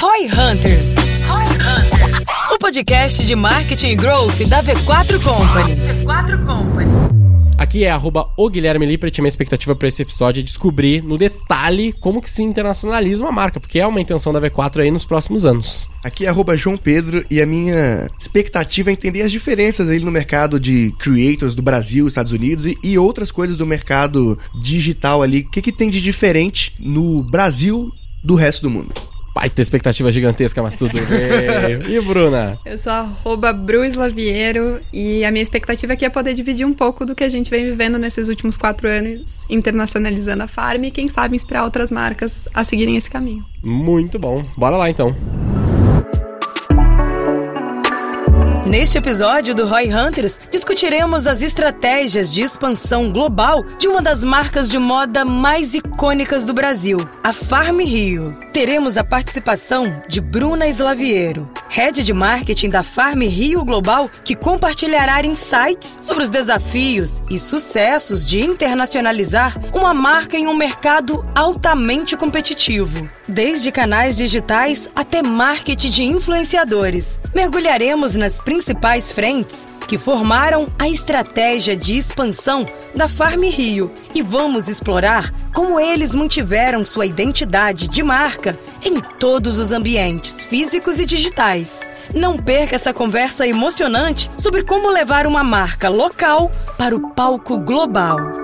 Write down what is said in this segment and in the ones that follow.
Roy Hunters. O podcast de marketing e growth da V4 Company. V4 Company. Aqui é arroba o Guilherme Lippert. Minha expectativa para esse episódio é descobrir no detalhe como que se internacionaliza uma marca, porque é uma intenção da V4 aí nos próximos anos. Aqui é arroba João Pedro e a minha expectativa é entender as diferenças aí no mercado de creators do Brasil, Estados Unidos e, e outras coisas do mercado digital ali. O que, que tem de diferente no Brasil do resto do mundo? Baita expectativa gigantesca, mas tudo bem. E Bruna? Eu sou arroba Bru Slaviero e a minha expectativa aqui é poder dividir um pouco do que a gente vem vivendo nesses últimos quatro anos, internacionalizando a Farm e quem sabe inspirar outras marcas a seguirem esse caminho. Muito bom. Bora lá então. Neste episódio do Roy Hunters, discutiremos as estratégias de expansão global de uma das marcas de moda mais icônicas do Brasil, a Farm Rio. Teremos a participação de Bruna Slaviero, head de marketing da Farm Rio Global, que compartilhará insights sobre os desafios e sucessos de internacionalizar uma marca em um mercado altamente competitivo. Desde canais digitais até marketing de influenciadores. Mergulharemos nas principais frentes que formaram a estratégia de expansão da Farm Rio e vamos explorar como eles mantiveram sua identidade de marca em todos os ambientes físicos e digitais. Não perca essa conversa emocionante sobre como levar uma marca local para o palco global.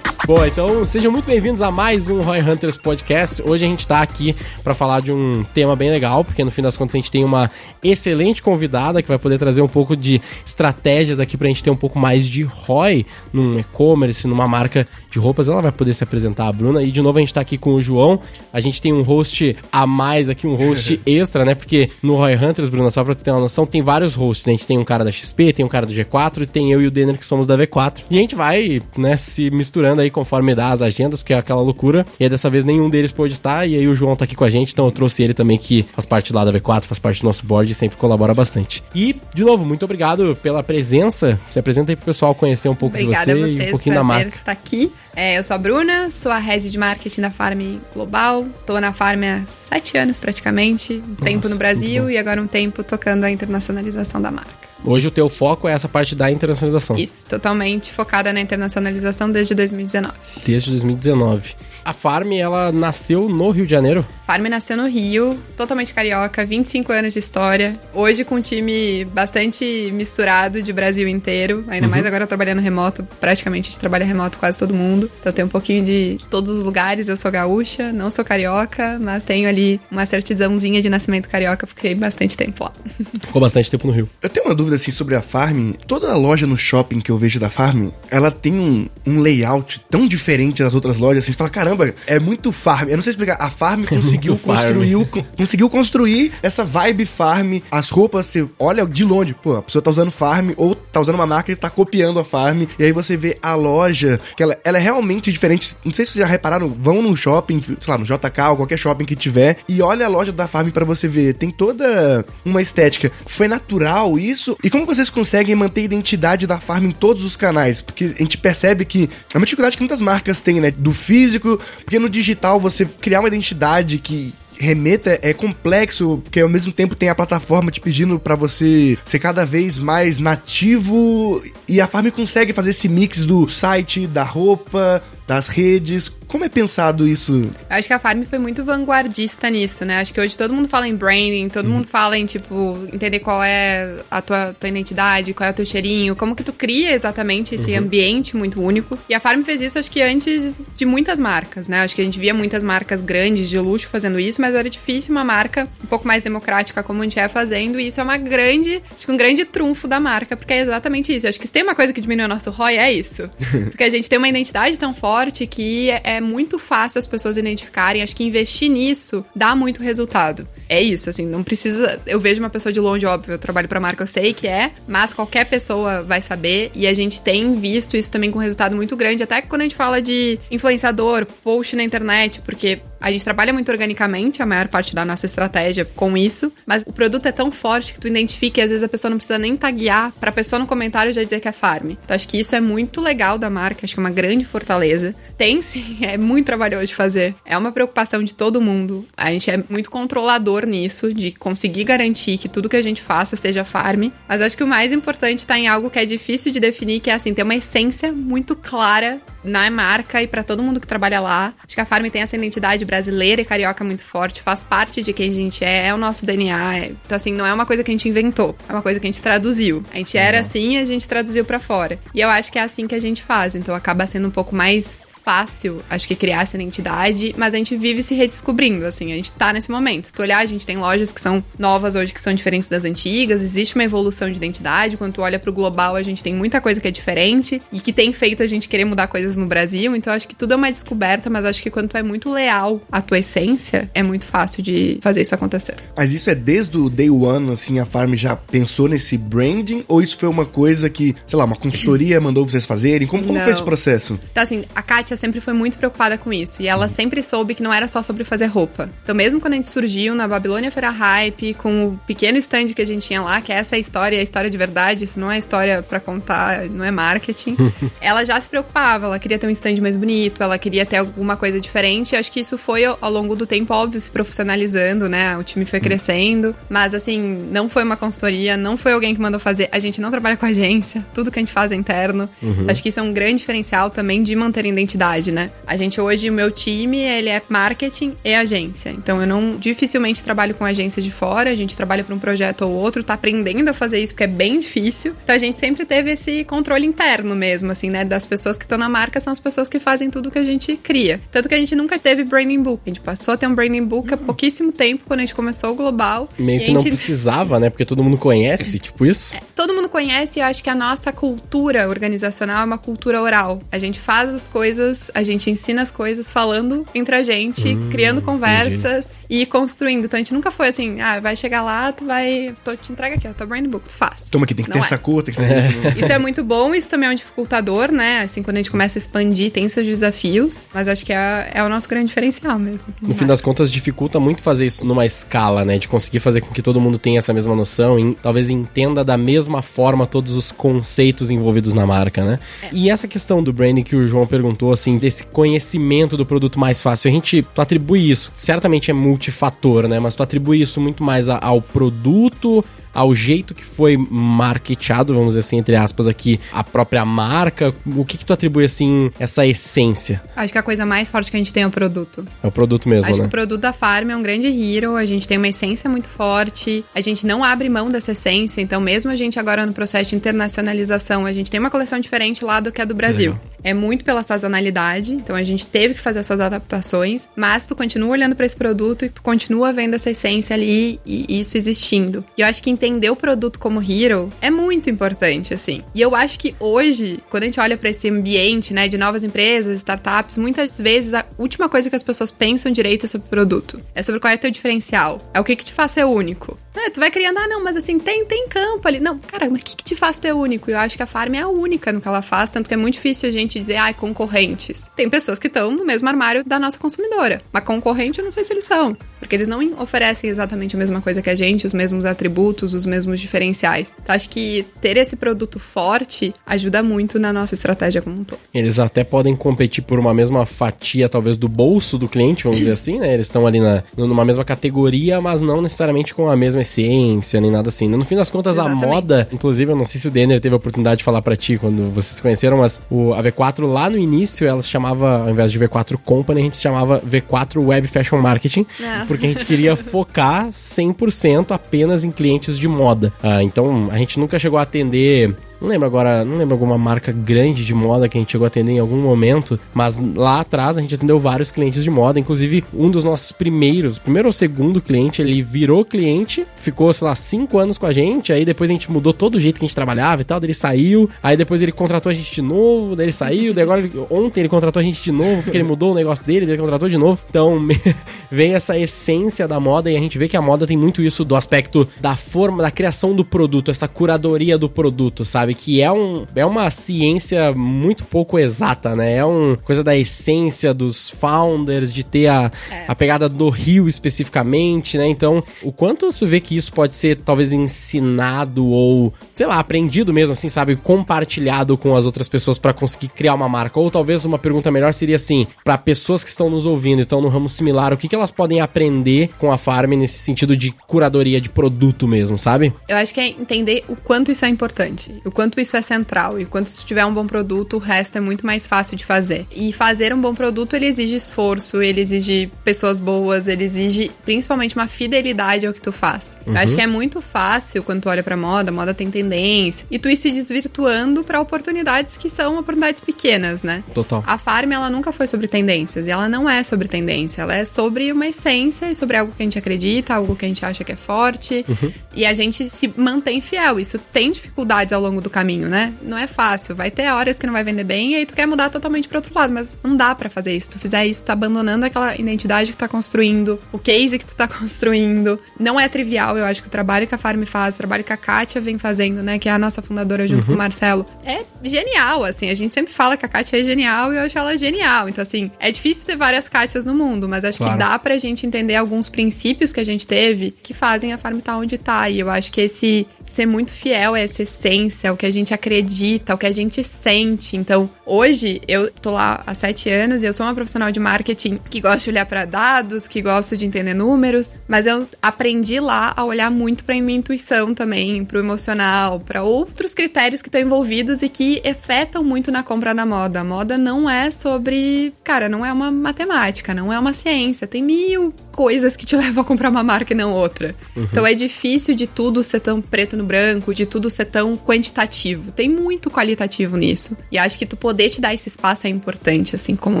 Bom, então sejam muito bem-vindos a mais um Roy Hunters Podcast. Hoje a gente está aqui para falar de um tema bem legal, porque no fim das contas a gente tem uma excelente convidada que vai poder trazer um pouco de estratégias aqui para a gente ter um pouco mais de ROI num e-commerce, numa marca de roupas. Ela vai poder se apresentar, a Bruna. E de novo a gente está aqui com o João. A gente tem um host a mais aqui, um host extra, né? Porque no Roy Hunters, Bruna, só para ter uma noção, tem vários hosts. A gente tem um cara da XP, tem um cara do G4 e tem eu e o Denner que somos da V4. E a gente vai, né, se misturando aí conforme dá as agendas, porque é aquela loucura. E aí, dessa vez nenhum deles pôde estar, e aí o João tá aqui com a gente, então eu trouxe ele também, que faz parte lá da V4, faz parte do nosso board e sempre colabora bastante. E, de novo, muito obrigado pela presença. Se apresenta aí pro pessoal conhecer um pouco Obrigada de você e um pouquinho da marca. estar aqui. É, eu sou a Bruna, sou a head de marketing da Farm Global. Tô na Farm há sete anos praticamente, um Nossa, tempo no Brasil e agora um tempo tocando a internacionalização da marca. Hoje o teu foco é essa parte da internacionalização. Isso, totalmente focada na internacionalização desde 2019. Desde 2019. A Farm, ela nasceu no Rio de Janeiro? Farm nasceu no Rio, totalmente carioca, 25 anos de história. Hoje com um time bastante misturado de Brasil inteiro, ainda uhum. mais agora trabalhando remoto, praticamente a gente trabalha remoto quase todo mundo. Então tem um pouquinho de todos os lugares. Eu sou gaúcha, não sou carioca, mas tenho ali uma certidãozinha de nascimento carioca, fiquei bastante tempo lá. Ficou bastante tempo no Rio. Eu tenho uma dúvida assim sobre a Farm. Toda loja no shopping que eu vejo da Farm, ela tem um, um layout tão diferente das outras lojas, assim, você fala, caramba, é muito Farm. Eu não sei explicar, a Farm conseguiu conseguiu construir, conseguiu construir essa vibe farm. As roupas, você olha de longe, pô, a pessoa tá usando farm ou tá usando uma marca e tá copiando a farm. E aí você vê a loja, que ela, ela é realmente diferente. Não sei se vocês já repararam, vão num shopping, sei lá, no JK ou qualquer shopping que tiver, e olha a loja da farm para você ver. Tem toda uma estética. Foi natural isso? E como vocês conseguem manter a identidade da farm em todos os canais? Porque a gente percebe que é uma dificuldade que muitas marcas têm, né? Do físico, porque no digital você criar uma identidade que remeta é complexo, porque ao mesmo tempo tem a plataforma te pedindo para você ser cada vez mais nativo e a Farm consegue fazer esse mix do site, da roupa, das redes. Como é pensado isso? Eu acho que a Farm foi muito vanguardista nisso, né? Acho que hoje todo mundo fala em branding, todo uhum. mundo fala em, tipo, entender qual é a tua, tua identidade, qual é o teu cheirinho, como que tu cria exatamente esse uhum. ambiente muito único. E a Farm fez isso, acho que antes de muitas marcas, né? Acho que a gente via muitas marcas grandes de luxo fazendo isso, mas era difícil uma marca um pouco mais democrática como a gente é fazendo, e isso é uma grande, acho que um grande trunfo da marca, porque é exatamente isso. Acho que se tem uma coisa que diminui o nosso ROI, é isso. porque a gente tem uma identidade tão forte forte que é muito fácil as pessoas identificarem. Acho que investir nisso dá muito resultado. É isso, assim, não precisa. Eu vejo uma pessoa de longe, óbvio, eu trabalho pra marca, eu sei que é, mas qualquer pessoa vai saber. E a gente tem visto isso também com resultado muito grande, até quando a gente fala de influenciador, post na internet, porque A gente trabalha muito organicamente, a maior parte da nossa estratégia com isso, mas o produto é tão forte que tu identifica e às vezes a pessoa não precisa nem taguear pra pessoa no comentário já dizer que é farm. Então acho que isso é muito legal da marca, acho que é uma grande fortaleza. Tem sim, é muito trabalhoso de fazer. É uma preocupação de todo mundo. A gente é muito controlador nisso, de conseguir garantir que tudo que a gente faça seja farm. Mas acho que o mais importante tá em algo que é difícil de definir, que é assim, ter uma essência muito clara na marca e para todo mundo que trabalha lá. Acho que a Farm tem essa identidade brasileira e carioca muito forte, faz parte de quem a gente é, é o nosso DNA. É, então, assim, não é uma coisa que a gente inventou, é uma coisa que a gente traduziu. A gente era assim e a gente traduziu para fora. E eu acho que é assim que a gente faz, então acaba sendo um pouco mais fácil, acho que, criar essa identidade, mas a gente vive se redescobrindo, assim, a gente tá nesse momento. Se tu olhar, a gente tem lojas que são novas hoje, que são diferentes das antigas, existe uma evolução de identidade. Quando tu olha pro global, a gente tem muita coisa que é diferente e que tem feito a gente querer mudar coisas no Brasil. Então, acho que tudo é uma descoberta, mas acho que quando tu é muito leal à tua essência, é muito fácil de fazer isso acontecer. Mas isso é desde o day one, assim, a Farm já pensou nesse branding? Ou isso foi uma coisa que, sei lá, uma consultoria mandou vocês fazerem? Como, como foi esse processo? Então, assim, a Kátia sempre foi muito preocupada com isso. E ela uhum. sempre soube que não era só sobre fazer roupa. Então, mesmo quando a gente surgiu na Babilônia Feira Hype, com o pequeno stand que a gente tinha lá, que essa é a história, é a história de verdade, isso não é história para contar, não é marketing. ela já se preocupava, ela queria ter um stand mais bonito, ela queria ter alguma coisa diferente. Eu acho que isso foi ao longo do tempo, óbvio, se profissionalizando, né? O time foi crescendo. Mas, assim, não foi uma consultoria, não foi alguém que mandou fazer. A gente não trabalha com agência, tudo que a gente faz é interno. Uhum. Acho que isso é um grande diferencial também de manter a identidade, né? A gente hoje, o meu time, ele é marketing e agência. Então eu não dificilmente trabalho com agência de fora, a gente trabalha para um projeto ou outro, tá aprendendo a fazer isso porque é bem difícil. Então a gente sempre teve esse controle interno mesmo, assim, né? Das pessoas que estão na marca são as pessoas que fazem tudo que a gente cria. Tanto que a gente nunca teve branding book. A gente passou a ter um branding book há pouquíssimo tempo quando a gente começou o global. Meio que gente... não precisava, né? Porque todo mundo conhece, tipo isso. É, todo mundo conhece e eu acho que a nossa cultura organizacional é uma cultura oral. A gente faz as coisas, a gente ensina as coisas falando entre a gente, hum, criando conversas entendi. e construindo. Então a gente nunca foi assim, ah, vai chegar lá, tu vai. Tô, te entrega aqui, ó, tua brand book, tu faz. Toma aqui, tem que Não ter é. essa cor, tem que ser. É. Isso é muito bom, isso também é um dificultador, né? Assim, quando a gente começa a expandir, tem seus desafios, mas acho que é, é o nosso grande diferencial mesmo. No fim das contas, dificulta muito fazer isso numa escala, né? De conseguir fazer com que todo mundo tenha essa mesma noção e talvez entenda da mesma forma todos os conceitos envolvidos na marca, né? É. E essa questão do branding que o João perguntou, assim, desse conhecimento do produto mais fácil. A gente tu atribui isso, certamente é multifator, né? Mas tu atribui isso muito mais ao produto ao jeito que foi marketeado, vamos dizer assim, entre aspas, aqui, a própria marca? O que, que tu atribui, assim, essa essência? Acho que a coisa mais forte que a gente tem é o produto. É o produto mesmo, Acho né? que o produto da Farm é um grande hero, a gente tem uma essência muito forte, a gente não abre mão dessa essência, então mesmo a gente agora no processo de internacionalização, a gente tem uma coleção diferente lá do que a do Brasil. Legal. É muito pela sazonalidade, então a gente teve que fazer essas adaptações, mas tu continua olhando para esse produto e tu continua vendo essa essência ali e isso existindo. E eu acho que entender o produto como hero é muito importante, assim. E eu acho que hoje, quando a gente olha para esse ambiente, né, de novas empresas, startups, muitas vezes a última coisa que as pessoas pensam direito é sobre o produto. É sobre qual é o teu diferencial. É o que que te faz ser único. É, tu vai criando, ah, não, mas assim, tem, tem campo ali. Não, cara, mas o que, que te faz ter único? Eu acho que a Farm é a única no que ela faz, tanto que é muito difícil a gente dizer, ah, concorrentes. Tem pessoas que estão no mesmo armário da nossa consumidora. Mas concorrente, eu não sei se eles são. Porque eles não oferecem exatamente a mesma coisa que a gente, os mesmos atributos, os mesmos diferenciais. Então, acho que ter esse produto forte ajuda muito na nossa estratégia como um todo. Eles até podem competir por uma mesma fatia, talvez, do bolso do cliente, vamos dizer assim, né? Eles estão ali na, numa mesma categoria, mas não necessariamente com a mesma essência, nem nada assim. No fim das contas, Exatamente. a moda, inclusive, eu não sei se o Denner teve a oportunidade de falar para ti quando vocês se conheceram, mas o, a V4 lá no início, ela se chamava, ao invés de V4 Company, a gente se chamava V4 Web Fashion Marketing, é. porque a gente queria focar 100% apenas em clientes de moda. Ah, então, a gente nunca chegou a atender não lembro agora, não lembro alguma marca grande de moda que a gente chegou a atender em algum momento, mas lá atrás a gente atendeu vários clientes de moda, inclusive um dos nossos primeiros, primeiro ou segundo cliente, ele virou cliente, ficou, sei lá, cinco anos com a gente, aí depois a gente mudou todo o jeito que a gente trabalhava e tal, daí ele saiu, aí depois ele contratou a gente de novo, daí ele saiu, daí agora ontem ele contratou a gente de novo, porque ele mudou o negócio dele, daí ele contratou de novo. Então vem essa essência da moda e a gente vê que a moda tem muito isso do aspecto da forma, da criação do produto, essa curadoria do produto, sabe? Sabe? Que é, um, é uma ciência muito pouco exata, né? É uma coisa da essência dos founders, de ter a, é. a pegada do Rio especificamente, né? Então, o quanto você vê que isso pode ser talvez ensinado ou, sei lá, aprendido mesmo, assim, sabe? Compartilhado com as outras pessoas para conseguir criar uma marca. Ou talvez uma pergunta melhor seria assim, para pessoas que estão nos ouvindo e estão no ramo similar, o que, que elas podem aprender com a Farm nesse sentido de curadoria de produto mesmo, sabe? Eu acho que é entender o quanto isso é importante, o quanto isso é central e quanto se tiver um bom produto, o resto é muito mais fácil de fazer. E fazer um bom produto, ele exige esforço, ele exige pessoas boas, ele exige principalmente uma fidelidade ao que tu faz. Uhum. Eu acho que é muito fácil quando tu olha pra moda, moda tem tendência, e tu ir se desvirtuando para oportunidades que são oportunidades pequenas, né? Total. A Farm, ela nunca foi sobre tendências, e ela não é sobre tendência, ela é sobre uma essência e sobre algo que a gente acredita, algo que a gente acha que é forte, uhum. e a gente se mantém fiel. Isso tem dificuldades ao longo do caminho, né? Não é fácil, vai ter horas que não vai vender bem, e aí tu quer mudar totalmente para outro lado, mas não dá para fazer isso. Se tu fizer isso, tu tá abandonando aquela identidade que tu tá construindo, o case que tu tá construindo. Não é trivial, eu acho que o trabalho que a Farm faz, o trabalho que a Kátia vem fazendo, né, que é a nossa fundadora junto uhum. com o Marcelo, é genial, assim. A gente sempre fala que a Kátia é genial e eu acho ela genial. Então, assim, é difícil ter várias Kátias no mundo, mas acho claro. que dá pra gente entender alguns princípios que a gente teve que fazem a Farm estar tá onde tá. E eu acho que esse ser muito fiel a essa essência, o que a gente acredita, o que a gente sente. Então, hoje, eu tô lá há sete anos e eu sou uma profissional de marketing que gosta de olhar para dados, que gosta de entender números, mas eu aprendi lá a olhar muito para minha intuição também, para o emocional, para outros critérios que estão envolvidos e que afetam muito na compra da moda. A moda não é sobre, cara, não é uma matemática, não é uma ciência, tem mil coisas que te levam a comprar uma marca e não outra. Uhum. Então é difícil de tudo ser tão preto no branco, de tudo ser tão quantitativo. Tem muito qualitativo nisso. E acho que tu poder te dar esse espaço é importante, assim, como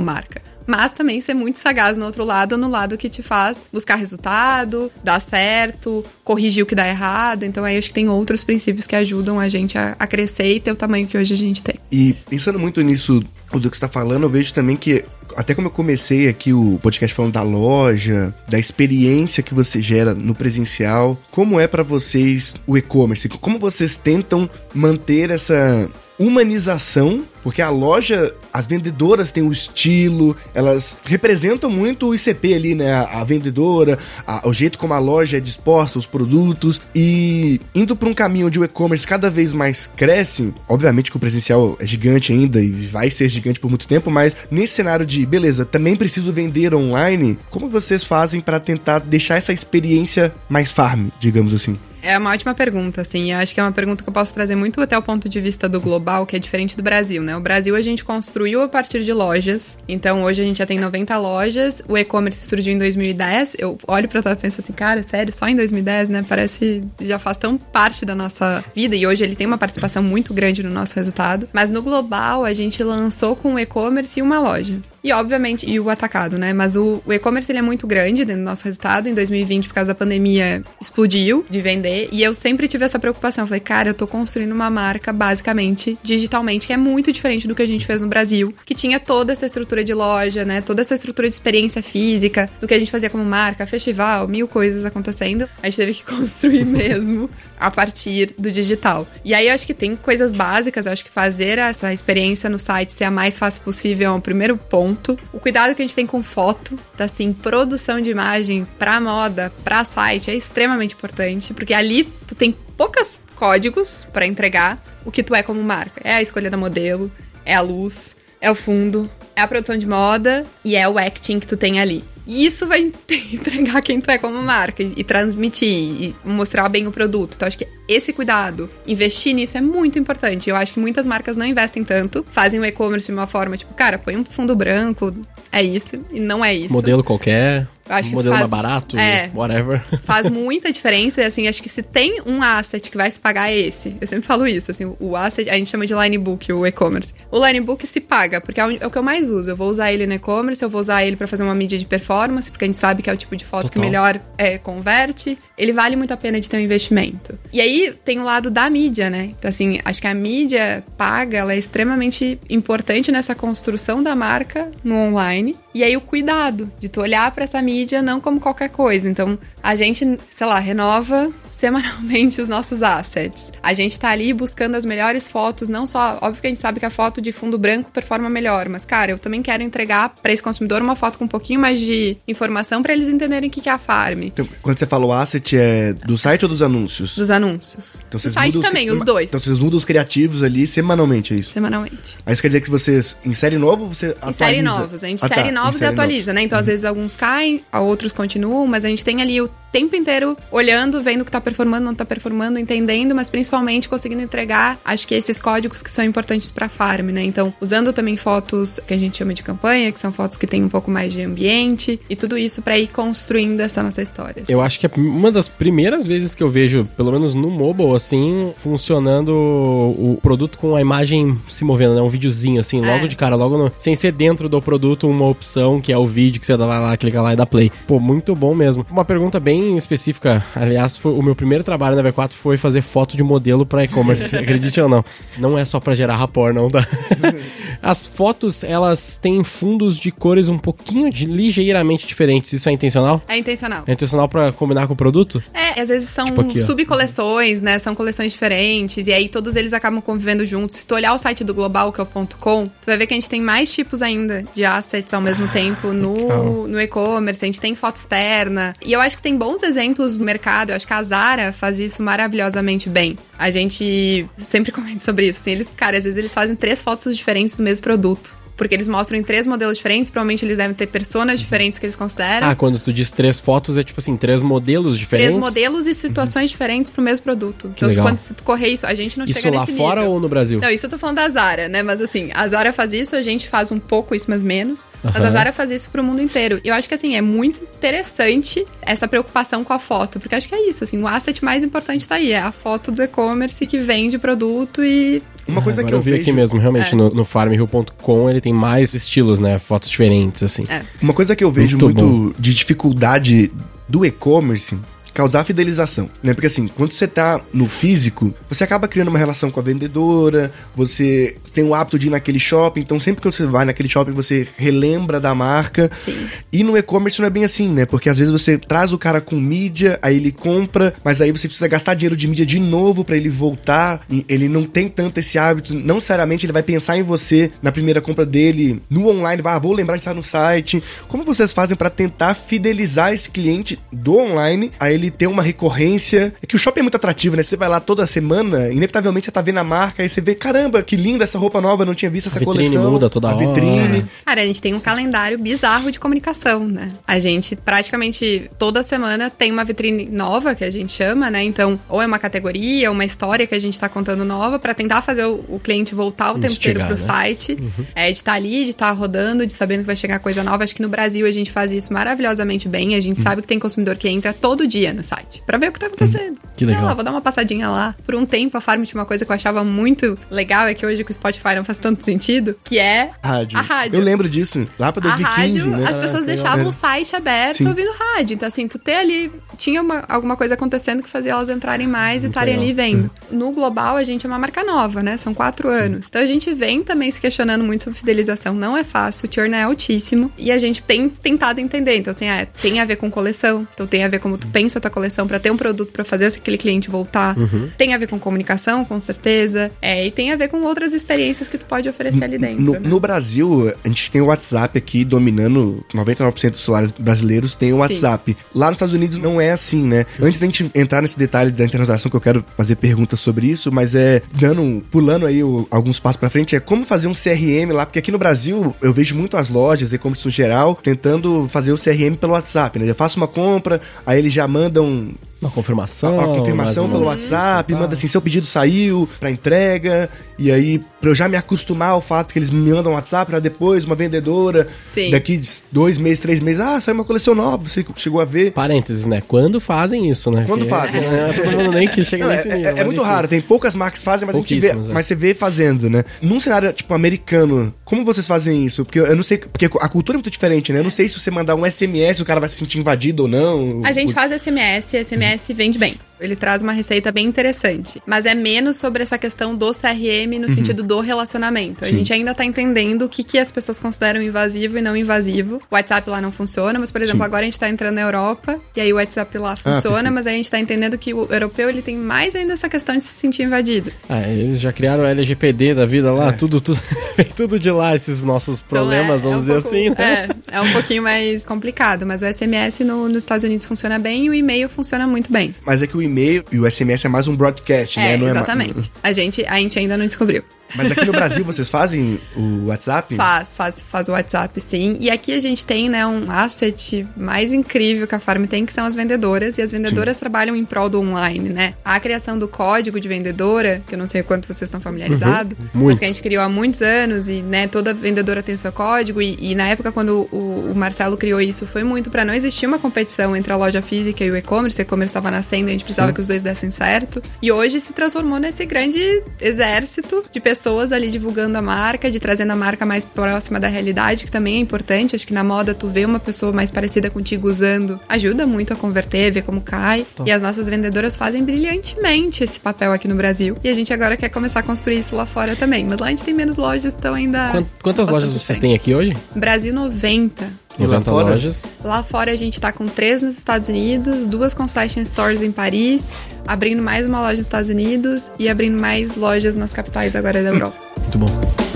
marca mas também ser muito sagaz no outro lado, no lado que te faz buscar resultado, dar certo, corrigir o que dá errado. Então aí acho que tem outros princípios que ajudam a gente a, a crescer e ter o tamanho que hoje a gente tem. E pensando muito nisso do que está falando, eu vejo também que até como eu comecei aqui o podcast falando da loja, da experiência que você gera no presencial, como é para vocês o e-commerce? Como vocês tentam manter essa humanização, porque a loja, as vendedoras têm o estilo, elas representam muito o ICP ali, né? A, vendedora, a, o jeito como a loja é disposta, os produtos, e indo para um caminho onde o e-commerce cada vez mais cresce, obviamente que o presencial é gigante ainda e vai ser gigante por muito tempo, mas nesse cenário de, beleza, também preciso vender online, como vocês fazem para tentar deixar essa experiência mais farm, digamos assim? É uma ótima pergunta, assim. Eu acho que é uma pergunta que eu posso trazer muito até o ponto de vista do global, que é diferente do Brasil, né? O Brasil a gente construiu a partir de lojas. Então hoje a gente já tem 90 lojas. O e-commerce surgiu em 2010. Eu olho pra trás e penso assim, cara, sério, só em 2010, né? Parece já faz tão parte da nossa vida e hoje ele tem uma participação muito grande no nosso resultado. Mas no global a gente lançou com o e-commerce e uma loja. E, obviamente, e o atacado, né? Mas o, o e-commerce ele é muito grande dentro do nosso resultado. Em 2020, por causa da pandemia, explodiu de vender. E eu sempre tive essa preocupação. Falei, cara, eu tô construindo uma marca, basicamente, digitalmente, que é muito diferente do que a gente fez no Brasil. Que tinha toda essa estrutura de loja, né? Toda essa estrutura de experiência física, do que a gente fazia como marca, festival, mil coisas acontecendo. A gente teve que construir mesmo a partir do digital. E aí eu acho que tem coisas básicas. Eu acho que fazer essa experiência no site ser a mais fácil possível é o primeiro ponto ponto. O cuidado que a gente tem com foto, tá assim, produção de imagem pra moda, pra site é extremamente importante, porque ali tu tem poucos códigos para entregar o que tu é como marca. É a escolha da modelo, é a luz, é o fundo, é a produção de moda e é o acting que tu tem ali. E isso vai entregar quem tu é como marca e, transmitir e mostrar bem o produto. Então, acho que esse cuidado, investir nisso é muito importante. Eu acho que muitas marcas não investem tanto, fazem o e-commerce de uma forma tipo, cara, põe um fundo branco, é isso, e não é isso. Modelo qualquer. Acho um modelo faz, mais barato, é, whatever. Faz muita diferença, assim, acho que se tem um asset que vai se pagar é esse. Eu sempre falo isso, assim, o asset, a gente chama de linebook, o e-commerce. O linebook se paga, porque é o, é o, que eu mais uso. Eu vou usar ele no e-commerce, eu vou usar ele para fazer uma mídia de performance, porque a gente sabe que é o tipo de foto Total. que melhor é, converte. Ele vale muito a pena de ter um investimento. E aí tem o lado da mídia, né? Então, assim, acho que a mídia paga, ela é extremamente importante nessa construção da marca no online. E aí o cuidado de tu olhar para essa mídia não como qualquer coisa. Então, a gente, sei lá, renova semanalmente os nossos assets. A gente tá ali buscando as melhores fotos, não só, óbvio que a gente sabe que a foto de fundo branco performa melhor, mas cara, eu também quero entregar para esse consumidor uma foto com um pouquinho mais de informação para eles entenderem o que é a farm. Então, quando você falou asset, é do site ou dos anúncios? Dos anúncios. Então, do site também, os, os dois. Então vocês mudam os criativos ali semanalmente, é isso? Semanalmente. Aí isso quer dizer que vocês inserem novo ou você atualiza? Insere novos. A gente ah, insere tá. novos insere e atualiza, novos. né? Então, uhum. às vezes, alguns caem, outros continuam, mas a gente tem ali o tempo inteiro olhando, vendo o que tá performando, não tá performando, entendendo, mas principalmente conseguindo entregar, acho que esses códigos que são importantes para farm, né? Então, usando também fotos que a gente chama de campanha, que são fotos que tem um pouco mais de ambiente e tudo isso para ir construindo essa nossa história. Assim. Eu acho que é uma das primeiras vezes que eu vejo, pelo menos no mobile, assim, funcionando o produto com a imagem se movendo, né? Um videozinho, assim, logo é. de cara, logo no, sem ser dentro do produto uma opção que é o vídeo que você vai lá, clica lá e dá play. Pô, muito bom mesmo. Uma pergunta bem bem específica. Aliás, foi, o meu primeiro trabalho na V4 foi fazer foto de modelo para e-commerce, acredite ou não. Não é só para gerar rapport, não, tá? As fotos, elas têm fundos de cores um pouquinho de, ligeiramente diferentes. Isso é intencional? É intencional. É intencional para combinar com o produto? É, às vezes são tipo subcoleções, né? São coleções diferentes e aí todos eles acabam convivendo juntos. Se tu olhar o site do Global, que é o .com, tu vai ver que a gente tem mais tipos ainda de assets ao mesmo ah, tempo no, no e-commerce. A gente tem foto externa. E eu acho que tem bons bons exemplos no mercado. Eu acho que a Zara faz isso maravilhosamente bem. A gente sempre comenta sobre isso. Assim, eles, cara, às vezes eles fazem três fotos diferentes do mesmo produto porque eles mostram em três modelos diferentes, provavelmente eles devem ter personas diferentes que eles consideram. Ah, quando tu diz três fotos, é tipo assim, três modelos diferentes? Três modelos e situações uhum. diferentes pro mesmo produto. Que então, legal. quando tu correr isso, a gente não isso chega nesse nível. Isso lá fora ou no Brasil? Não, isso eu tô falando da Zara, né? Mas assim, a Zara faz isso, a gente faz um pouco isso, mas menos. Uhum. Mas a Zara faz isso pro mundo inteiro. E eu acho que assim, é muito interessante essa preocupação com a foto, porque acho que é isso, assim, o asset mais importante tá aí, é a foto do e-commerce que vende produto e uma coisa que eu, eu vi vejo... aqui mesmo, realmente, é. no, no farmhill.com ele tem mais estilos, né? Fotos diferentes, assim. É. Uma coisa que eu vejo muito, muito de dificuldade do e-commerce causar fidelização, né? Porque assim, quando você tá no físico, você acaba criando uma relação com a vendedora, você tem o hábito de ir naquele shopping, então sempre que você vai naquele shopping você relembra da marca. Sim. E no e-commerce não é bem assim, né? Porque às vezes você traz o cara com mídia, aí ele compra, mas aí você precisa gastar dinheiro de mídia de novo para ele voltar. ele não tem tanto esse hábito, não necessariamente ele vai pensar em você na primeira compra dele no online, vai, ah, vou lembrar de estar no site. Como vocês fazem para tentar fidelizar esse cliente do online a ele ter uma recorrência. É que o shopping é muito atrativo, né? Você vai lá toda semana, inevitavelmente você tá vendo a marca, aí você vê, caramba, que linda essa roupa nova, eu não tinha visto essa a vitrine coleção. muda toda a hora. vitrine. Cara, a gente tem um calendário bizarro de comunicação, né? A gente praticamente toda semana tem uma vitrine nova, que a gente chama, né? Então, ou é uma categoria, uma história que a gente tá contando nova para tentar fazer o, o, cliente voltar o tempo inteiro pro né? site. Uhum. É, de estar tá ali, de estar tá rodando, de sabendo que vai chegar coisa nova. Acho que no Brasil a gente faz isso maravilhosamente bem. A gente uhum. sabe que tem consumidor que entra todo dia no site para ver o que tá acontecendo. Hum, que legal. Lá, vou dar uma passadinha lá. Por um tempo, a Farm tinha uma coisa que eu achava muito legal, é que hoje com o Spotify não faz tanto sentido, que é rádio. a rádio. Eu lembro disso, lá pra 2015, a rádio, né? As pessoas ah, deixavam é. o site aberto Sim. ouvindo rádio. Então, assim, tu ter ali, tinha uma, alguma coisa acontecendo que fazia elas entrarem mais e estarem ali vendo. No global, a gente é uma marca nova, né? São quatro anos. Então, a gente vem também se questionando muito sobre fidelização. Não é fácil, o churn é altíssimo. E a gente tem tentado entender. Então, assim, é, tem a ver com coleção. Então, tem a ver como tu pensa a tua coleção para ter um produto para fazer aquele cliente voltar. Uhum. Tem a ver com comunicação, com certeza. É, e tem a ver com outras experiências que tu pode oferecer ali dentro. No, né? no Brasil, a gente tem o WhatsApp aqui dominando 99% dos celulares brasileiros tem o WhatsApp. Sim. Lá nos Estados Unidos não é assim, né? Antes da gente entrar nesse detalhe da internacionalização, que eu quero fazer perguntas sobre isso, mas é dando, pulando aí o, alguns passos para frente, é como fazer um CRM lá, porque aqui no Brasil eu vejo muito as lojas, e-commerce no geral, tentando fazer o CRM pelo WhatsApp, né? Eu faço uma compra, aí eles já mandam uma confirmação. A, a confirmação pelo WhatsApp, manda assim, seu pedido saiu pra entrega, e aí, pra eu já me acostumar ao fato que eles me mandam um WhatsApp pra depois, uma vendedora, Sim. daqui dois meses, três meses, ah, saiu uma coleção nova, você chegou a ver. Parênteses, né? Quando fazem isso, né? Quando fazem. É, não é todo mundo nem que chega não, nesse é, nível. É, é muito enfim. raro, tem poucas marcas que fazem, mas a gente vê, é. mas você vê fazendo, né? Num cenário, tipo, americano, como vocês fazem isso? Porque eu não sei, porque a cultura é muito diferente, né? Eu não sei se você mandar um SMS, o cara vai se sentir invadido ou não. A gente faz SMS, SMS vende bem. Ele traz uma receita bem interessante. Mas é menos sobre essa questão do CRM no uhum. sentido do relacionamento. Sim. A gente ainda tá entendendo o que, que as pessoas consideram invasivo e não invasivo. O WhatsApp lá não funciona, mas, por exemplo, Sim. agora a gente tá entrando na Europa e aí o WhatsApp lá ah, funciona, ah, mas a gente tá entendendo que o europeu ele tem mais ainda essa questão de se sentir invadido. Ah, eles já criaram o LGPD da vida lá, é. tudo, tudo, tudo de lá, esses nossos problemas, então é, vamos é um dizer pouco, assim, né? É, é um pouquinho mais complicado, mas o SMS no, nos Estados Unidos funciona bem e o e-mail funciona muito bem. Mas é que o e-mail e o SMS é mais um broadcast, né? É, Não exatamente. É... A, gente, a gente ainda não descobriu. Mas aqui no Brasil vocês fazem o WhatsApp? Faz, faz, faz o WhatsApp, sim. E aqui a gente tem, né, um asset mais incrível que a Farm tem, que são as vendedoras. E as vendedoras sim. trabalham em prol do online, né? A criação do código de vendedora, que eu não sei quanto vocês estão familiarizados, uhum, mas que a gente criou há muitos anos e, né, toda vendedora tem o seu código. E, e na época, quando o, o, Marcelo criou isso, foi muito para não existir uma competição entre a loja física e o e-commerce. O e-commerce estava nascendo, a gente precisava sim. que os dois dessem certo. E hoje se transformou nesse grande exército de pessoas pessoas ali divulgando a marca, de trazendo a marca mais próxima da realidade, que também é importante. Acho que na moda tu vê uma pessoa mais parecida contigo usando, ajuda muito a converter, ver como cai. Tô. E as nossas vendedoras fazem brilhantemente esse papel aqui no Brasil. E a gente agora quer começar a construir isso lá fora também. Mas lá a gente tem menos lojas, então ainda. Quantas lojas vocês têm aqui hoje? Brasil 90. 90 lá lojas. Lá fora a gente tá com três nos Estados Unidos, duas concession stores em Paris, abrindo mais uma loja nos Estados Unidos e abrindo mais lojas nas capitais agora da Europa. Muito bom.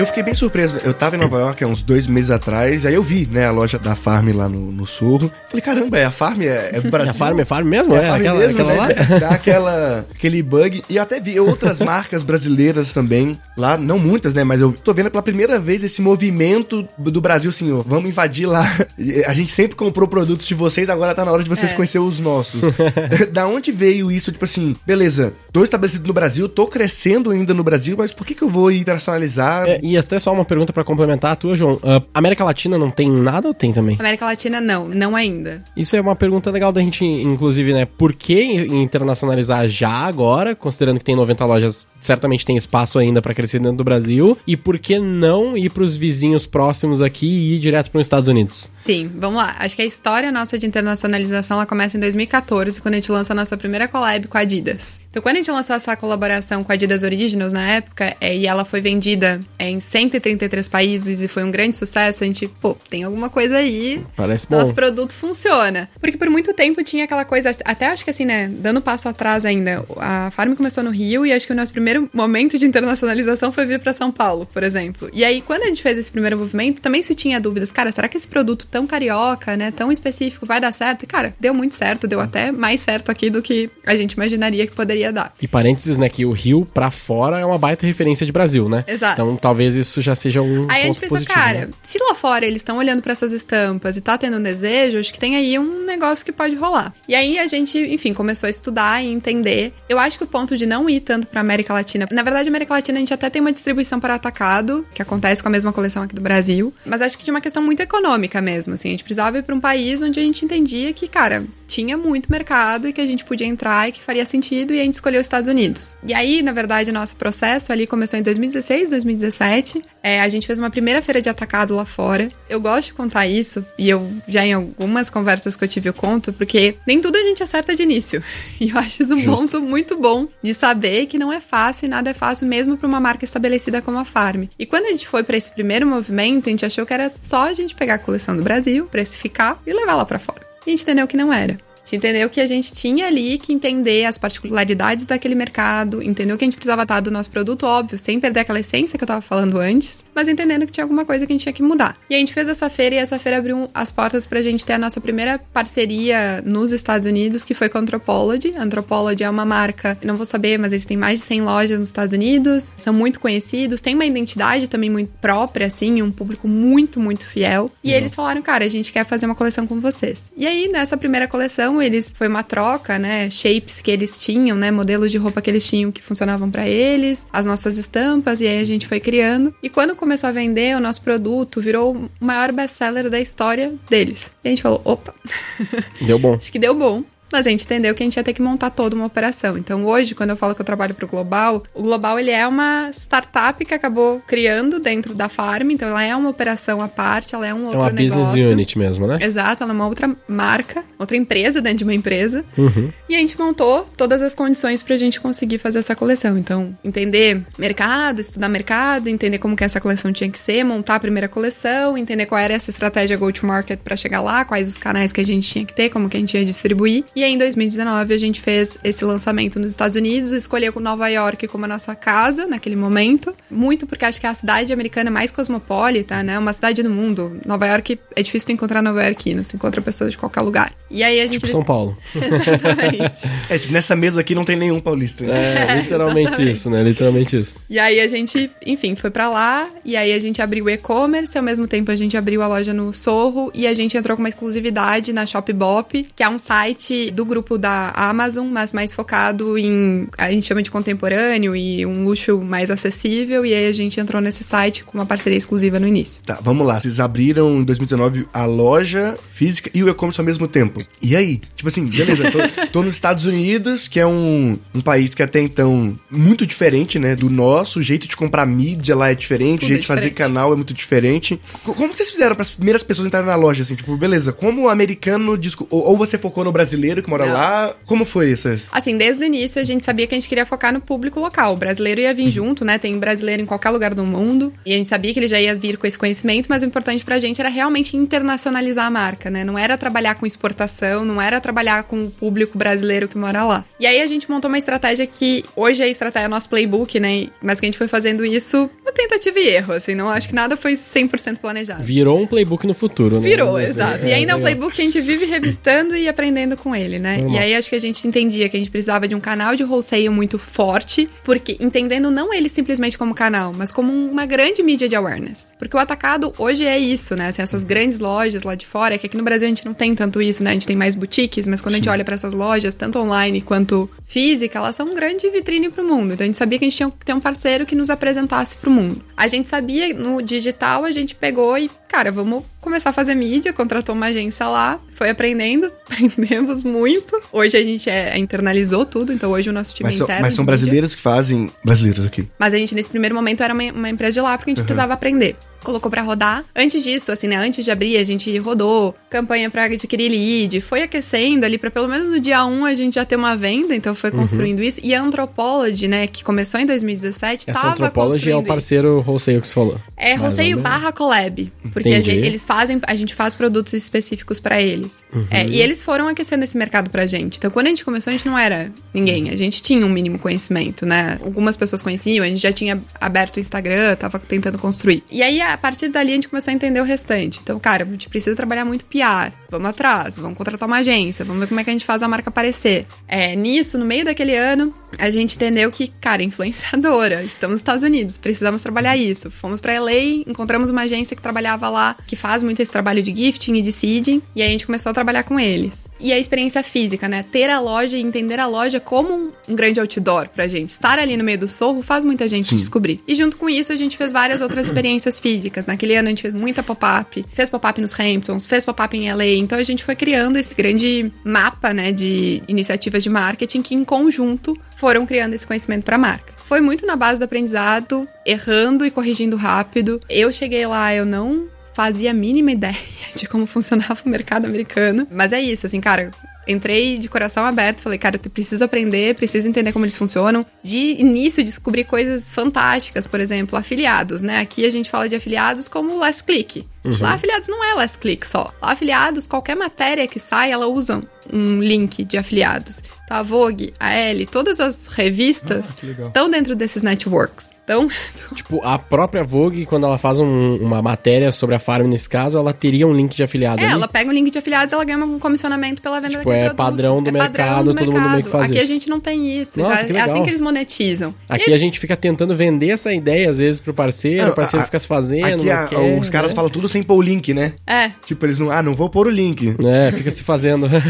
Eu fiquei bem surpreso. Eu tava em Nova York há uns dois meses atrás, aí eu vi, né, a loja da Farm lá no, no Sorro. Falei, caramba, é a Farm? É, é do Brasil? É a Farm, é Farm mesmo? É, é Farm aquela, mesmo, aquela né? lá? Dá aquela, aquele bug. E até vi outras marcas brasileiras também lá, não muitas, né, mas eu tô vendo pela primeira vez esse movimento do Brasil, assim, ó, vamos invadir lá. A gente sempre comprou produtos de vocês, agora tá na hora de vocês é. conhecer os nossos. da onde veio isso? Tipo assim, beleza, tô estabelecido no Brasil, tô crescendo ainda no Brasil, mas por que que eu vou internacionalizar? É, e até só uma pergunta para complementar a tua, João. Uh, América Latina não tem nada ou tem também? América Latina não, não ainda. Isso é uma pergunta legal da gente, inclusive, né? Por que internacionalizar já agora, considerando que tem 90 lojas, certamente tem espaço ainda para crescer dentro do Brasil? E por que não ir para os vizinhos próximos aqui e ir direto para os Estados Unidos? Sim, vamos lá. Acho que a história nossa de internacionalização ela começa em 2014, quando a gente lança a nossa primeira collab com a Adidas. Então, quando a gente lançou essa colaboração com a Adidas Originals na época, é, e ela foi vendida é, em 133 países e foi um grande sucesso, a gente, pô, tem alguma coisa aí. Parece bom. Nosso produto funciona. Porque por muito tempo tinha aquela coisa, até acho que assim, né, dando passo atrás ainda, a Farm começou no Rio e acho que o nosso primeiro momento de internacionalização foi vir para São Paulo, por exemplo. E aí, quando a gente fez esse primeiro movimento, também se tinha dúvidas, cara, será que esse produto tão carioca, né, tão específico vai dar certo? E, cara, deu muito certo, deu até mais certo aqui do que a gente imaginaria que poderia dar. E parênteses, né, que o Rio pra fora é uma baita referência de Brasil, né? Exato. Então talvez isso já seja um Aí a gente pensa, positivo, cara, né? se lá fora eles estão olhando para essas estampas e tá tendo um desejo, acho que tem aí um negócio que pode rolar. E aí a gente, enfim, começou a estudar e entender. Eu acho que o ponto de não ir tanto pra América Latina, na verdade, América Latina a gente até tem uma distribuição para atacado, que acontece com a mesma coleção aqui do Brasil, mas acho que tinha uma questão muito econômica mesmo, assim, a gente precisava ir para um país onde a gente entendia que, cara, tinha muito mercado e que a gente podia entrar e que faria sentido, e a gente escolheu os Estados Unidos. E aí, na verdade, nosso processo ali começou em 2016, 2017. É, a gente fez uma primeira feira de atacado lá fora. Eu gosto de contar isso, e eu já em algumas conversas que eu tive eu conto, porque nem tudo a gente acerta de início. E eu acho isso um Justo. ponto muito bom de saber que não é fácil e nada é fácil mesmo para uma marca estabelecida como a Farm. E quando a gente foi para esse primeiro movimento, a gente achou que era só a gente pegar a coleção do Brasil, precificar e levar lá para fora. E a gente entendeu que não era gente entendeu que a gente tinha ali que entender as particularidades daquele mercado, entendeu que a gente precisava estar do nosso produto, óbvio, sem perder aquela essência que eu tava falando antes, mas entendendo que tinha alguma coisa que a gente tinha que mudar. E a gente fez essa feira e essa feira abriu as portas pra gente ter a nossa primeira parceria nos Estados Unidos, que foi com a Anthropology. A Anthropology é uma marca, não vou saber, mas eles têm mais de 100 lojas nos Estados Unidos, são muito conhecidos, têm uma identidade também muito própria, assim, um público muito, muito fiel. E eles falaram, cara, a gente quer fazer uma coleção com vocês. E aí, nessa primeira coleção, eles foi uma troca, né? Shapes que eles tinham, né? Modelos de roupa que eles tinham que funcionavam para eles, as nossas estampas, e aí a gente foi criando. E quando começou a vender, o nosso produto virou o maior best-seller da história deles. E a gente falou: opa! Deu bom. Acho que deu bom. Mas a gente entendeu que a gente ia ter que montar toda uma operação. Então hoje, quando eu falo que eu trabalho para o Global, o Global ele é uma startup que acabou criando dentro da Farm, então ela é uma operação à parte, ela é um outro É uma negócio. business unit mesmo, né? Exato, ela é uma outra marca, outra empresa dentro de uma empresa. E a gente montou todas as condições pra gente conseguir fazer essa coleção. Então, entender mercado, estudar mercado, entender como que essa coleção tinha que ser, montar a primeira coleção, entender qual era essa estratégia go-to-market pra chegar lá, quais os canais que a gente tinha que ter, como que a gente ia distribuir. E aí, em 2019, a gente fez esse lançamento nos Estados Unidos, escolheu Nova York como a nossa casa naquele momento. Muito porque acho que é a cidade americana mais cosmopolita, né? Uma cidade do mundo. Nova York, é difícil tu encontrar Nova Yorkinos, tu encontra pessoas de qualquer lugar. E aí a gente... Tipo São Paulo. Exatamente. É, tipo, nessa mesa aqui não tem nenhum paulista. né? É, literalmente exatamente. isso, né? Literalmente isso. E aí a gente, enfim, foi pra lá, e aí a gente abriu o e-commerce, ao mesmo tempo a gente abriu a loja no Sorro, e a gente entrou com uma exclusividade na Shopbop, que é um site do grupo da Amazon, mas mais focado em, a gente chama de contemporâneo e um luxo mais acessível, e aí a gente entrou nesse site com uma parceria exclusiva no início. Tá, vamos lá. Vocês abriram em 2019 a loja física e o e-commerce ao mesmo tempo. E aí? Tipo assim, beleza, tô, tô nos Estados Unidos, que é um, um país que até então muito diferente, né, do nosso. O jeito de comprar mídia lá é diferente, Tudo o jeito é de fazer diferente. canal é muito diferente. Co- Como vocês fizeram para as primeiras pessoas entrarem na loja, assim? Tipo, beleza, como o americano... ou você focou no brasileiro que mora Não. lá? Como foi isso? Assim, desde o início a gente sabia que a gente queria focar no público local. O brasileiro ia vir junto, né? Tem brasileiro em qualquer lugar do mundo. E a gente sabia que ele já ia vir com esse conhecimento, mas o importante pra gente era realmente internacionalizar a marca, né? Não era trabalhar com exportação, não era trabalhar com o público brasileiro que mora lá. E aí a gente montou uma estratégia que hoje é a estratégia nosso playbook, né? Mas que a gente foi fazendo isso na tentativa e erro, assim. Não acho que nada foi 100% planejado. Virou um playbook no futuro, né? Virou, assim. exato. E ainda é um playbook que a gente vive revisitando e aprendendo com ele, né? Normal. E aí acho que a gente entendia que a gente precisava de um canal de wholesale muito forte, porque entendendo não ele simplesmente como canal, mas como uma grande mídia de awareness. Porque o atacado hoje é isso, né? Assim, essas grandes lojas lá de fora, é que aqui no Brasil a gente não tem tanto isso, né? A gente tem mais boutiques, mas quando a gente olha pra essas lojas, tanto online quanto física, elas são um grande vitrine pro mundo. Então a gente sabia que a gente tinha que ter um parceiro que nos apresentasse pro mundo. A gente sabia no digital, a gente pegou e, cara, vamos começar a fazer mídia, contratou uma agência lá, foi aprendendo, aprendemos muito. Hoje a gente é, internalizou tudo, então hoje o nosso time Mas é interno. mas são de mídia. brasileiros que fazem... Brasileiros aqui. Mas a gente, nesse primeiro momento, era uma, uma empresa de lá, porque a gente precisava aprender. Colocou pra rodar. Antes disso, assim, né? Antes de abrir, a gente rodou campanha pra adquirir lead, foi aquecendo ali pra pelo menos no dia 1 a gente já ter uma venda, então foi construindo isso. E a Anthropology, né, que começou em 2017, Essa tava Anthropology é o parceiro wholesale que você falou. É Roseio barra collab. Porque a gente- eles fazem, a gente faz produtos específicos pra eles. Uhum. É, e eles foram aquecendo esse mercado pra gente. Então, quando a gente começou, a gente não era ninguém. A gente tinha um mínimo conhecimento, né? Algumas pessoas conheciam, a gente já tinha aberto o Instagram, tava tentando construir. E aí, a partir dali, a gente começou a entender o restante. Então, cara, a gente precisa trabalhar muito PR. Vamos atrás, vamos contratar uma agência, vamos ver como é que a gente faz a marca aparecer. É, nisso, no meio daquele ano, a gente entendeu que, cara, influenciadora, estamos nos Estados Unidos, precisamos trabalhar isso. Fomos pra LA, encontramos uma agência que trabalhava lá, que faz muito esse trabalho de gifting e de seeding, e aí a gente começou a trabalhar com eles. E a experiência física, né? Ter a loja e entender a loja como um, grande outdoor pra gente. Estar ali no meio do sorro faz muita gente descobrir. E junto com isso, a gente fez várias outras experiências físicas. Naquele ano a gente fez muita pop-up, fez pop-up nos Hamptons, fez pop-up em LA. Então a gente foi criando esse grande mapa, né, de iniciativas de marketing que em conjunto foram criando esse conhecimento para a marca. Foi muito na base do aprendizado, errando e corrigindo rápido. Eu cheguei lá, eu não fazia a mínima ideia de como funcionava o mercado americano. Mas é isso, assim, cara, entrei de coração aberto, falei, cara, eu preciso aprender, preciso entender como eles funcionam. De início, descobri coisas fantásticas, por exemplo, afiliados, né? Aqui a gente fala de afiliados como last click. Lá, afiliados não é last click só. Lá, afiliados, qualquer matéria que sai, ela usa um link de afiliados. Então, a Vogue, a Elle, todas as revistas legal. estão dentro desses networks. Então, Tipo, a própria Vogue, quando ela faz um- uma matéria sobre a Farm nesse caso, ela teria um link de afiliado É, ali? ela pega um link de afiliados, ela ganha um comissionamento pela venda Tipo, daquele é produto. padrão do mercado, todo mundo meio que faz Aqui isso. a gente não tem isso. Nossa, então, que é assim que eles monetizam. Aqui a gente fica tentando vender essa ideia, às vezes, pro parceiro, Não, o parceiro a- fica se fazendo, Aqui não a- quer, os caras né? falam tudo sem pôr o link, né? É. Tipo, eles não... Ah, não vou pôr o link. É, fica se fazendo.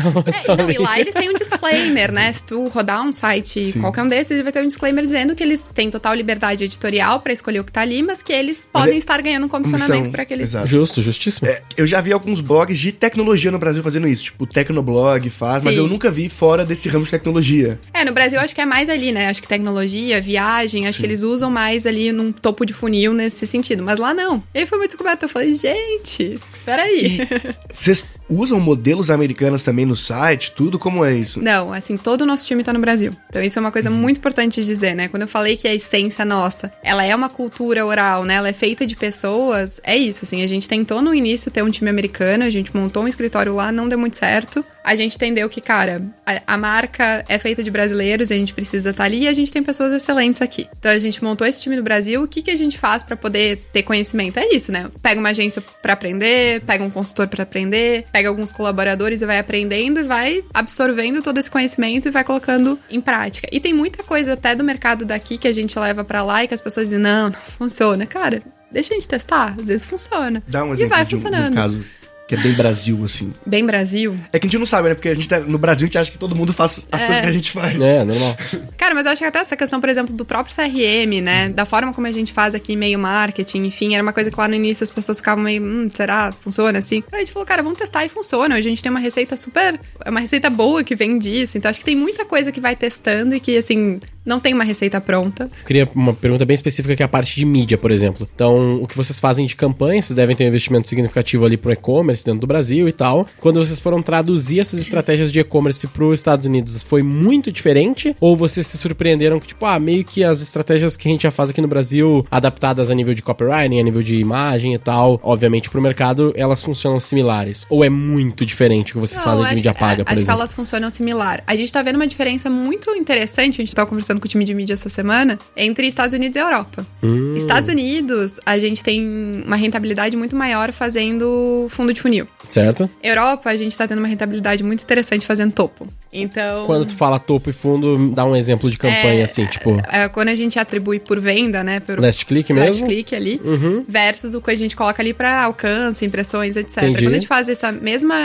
É, não, e lá eles têm um disclaimer, né? Se tu rodar um site, Sim. qualquer um desses, ele vai ter um disclaimer dizendo que eles têm total liberdade editorial para escolher o que tá ali, mas que eles podem é... estar ganhando um comissionamento para aqueles. Exato. Justo, justíssimo. É, eu já vi alguns blogs de tecnologia no Brasil fazendo isso, tipo o Tecnoblog faz, Sim. mas eu nunca vi fora desse ramo de tecnologia. É, no Brasil acho que é mais ali, né? Acho que tecnologia, viagem, acho Sim. que eles usam mais ali num topo de funil nesse sentido, mas lá não. E aí foi muito descoberto, eu falei, gente, peraí. Vocês usam modelos americanos também no site? Tudo como é isso? Não, assim, todo o nosso time tá no Brasil. Então isso é uma coisa muito importante de dizer, né? Quando eu falei que a essência nossa, ela é uma cultura oral, né? Ela é feita de pessoas, é isso, assim. A gente tentou no início ter um time americano, a gente montou um escritório lá, não deu muito certo. A gente entendeu que, cara, a, a marca é feita de brasileiros e a gente precisa estar tá ali e a gente tem pessoas excelentes aqui. Então a gente montou esse time no Brasil. O que, que a gente faz para poder ter conhecimento? É isso, né? Pega uma agência para aprender, pega um consultor para aprender, pega pega alguns colaboradores e vai aprendendo e vai absorvendo todo esse conhecimento e vai colocando em prática. E tem muita coisa até do mercado daqui que a gente leva para lá e que as pessoas dizem, não, não funciona. Cara, deixa a gente testar, às vezes funciona. Dá um exemplo e vai de funcionando. De um caso que é bem Brasil, assim. Bem Brasil? É que a gente não sabe, né? Porque a gente tá, no Brasil a gente acha que todo mundo faz as é. coisas que a gente faz. É, normal. Cara, mas eu acho que até essa questão, por exemplo, do próprio CRM, né? Da forma como a gente faz aqui meio marketing, enfim, era uma coisa que lá no início as pessoas ficavam meio, hum, será? Funciona assim? Aí a gente falou, cara, vamos testar e funciona. A gente tem uma receita super. É uma receita boa que vem disso. Então acho que tem muita coisa que vai testando e que, assim, não tem uma receita pronta. Eu queria uma pergunta bem específica que é a parte de mídia, por exemplo. Então, o que vocês fazem de campanha, vocês devem ter um investimento significativo ali pro e-commerce dentro do Brasil e tal. Quando vocês foram traduzir essas estratégias de e-commerce pro Estados Unidos, foi muito diferente? Ou vocês se surpreenderam que, tipo, ah, meio que as estratégias que a gente já faz aqui no Brasil, adaptadas a nível de copywriting, a nível de imagem e tal, obviamente pro mercado, elas funcionam similares? Ou é muito diferente o que vocês não, fazem de mídia paga, por acho exemplo? Acho que elas funcionam similar. A gente tá vendo uma diferença muito interessante, a gente tava conversando conversando com o time de mídia essa semana, entre Estados Unidos e Europa. Hum. Estados Unidos, a gente tem uma rentabilidade muito maior fazendo fundo de funil. Certo. Europa, a gente tá tendo uma rentabilidade muito interessante fazendo topo. Então. Quando tu fala topo e fundo, dá um exemplo de campanha, é, assim, tipo. É, quando a gente atribui por venda, né? Por last click mesmo? Last click ali. Uhum. Versus o que a gente coloca ali para alcance, impressões, etc. Entendi. Quando a gente faz essa mesma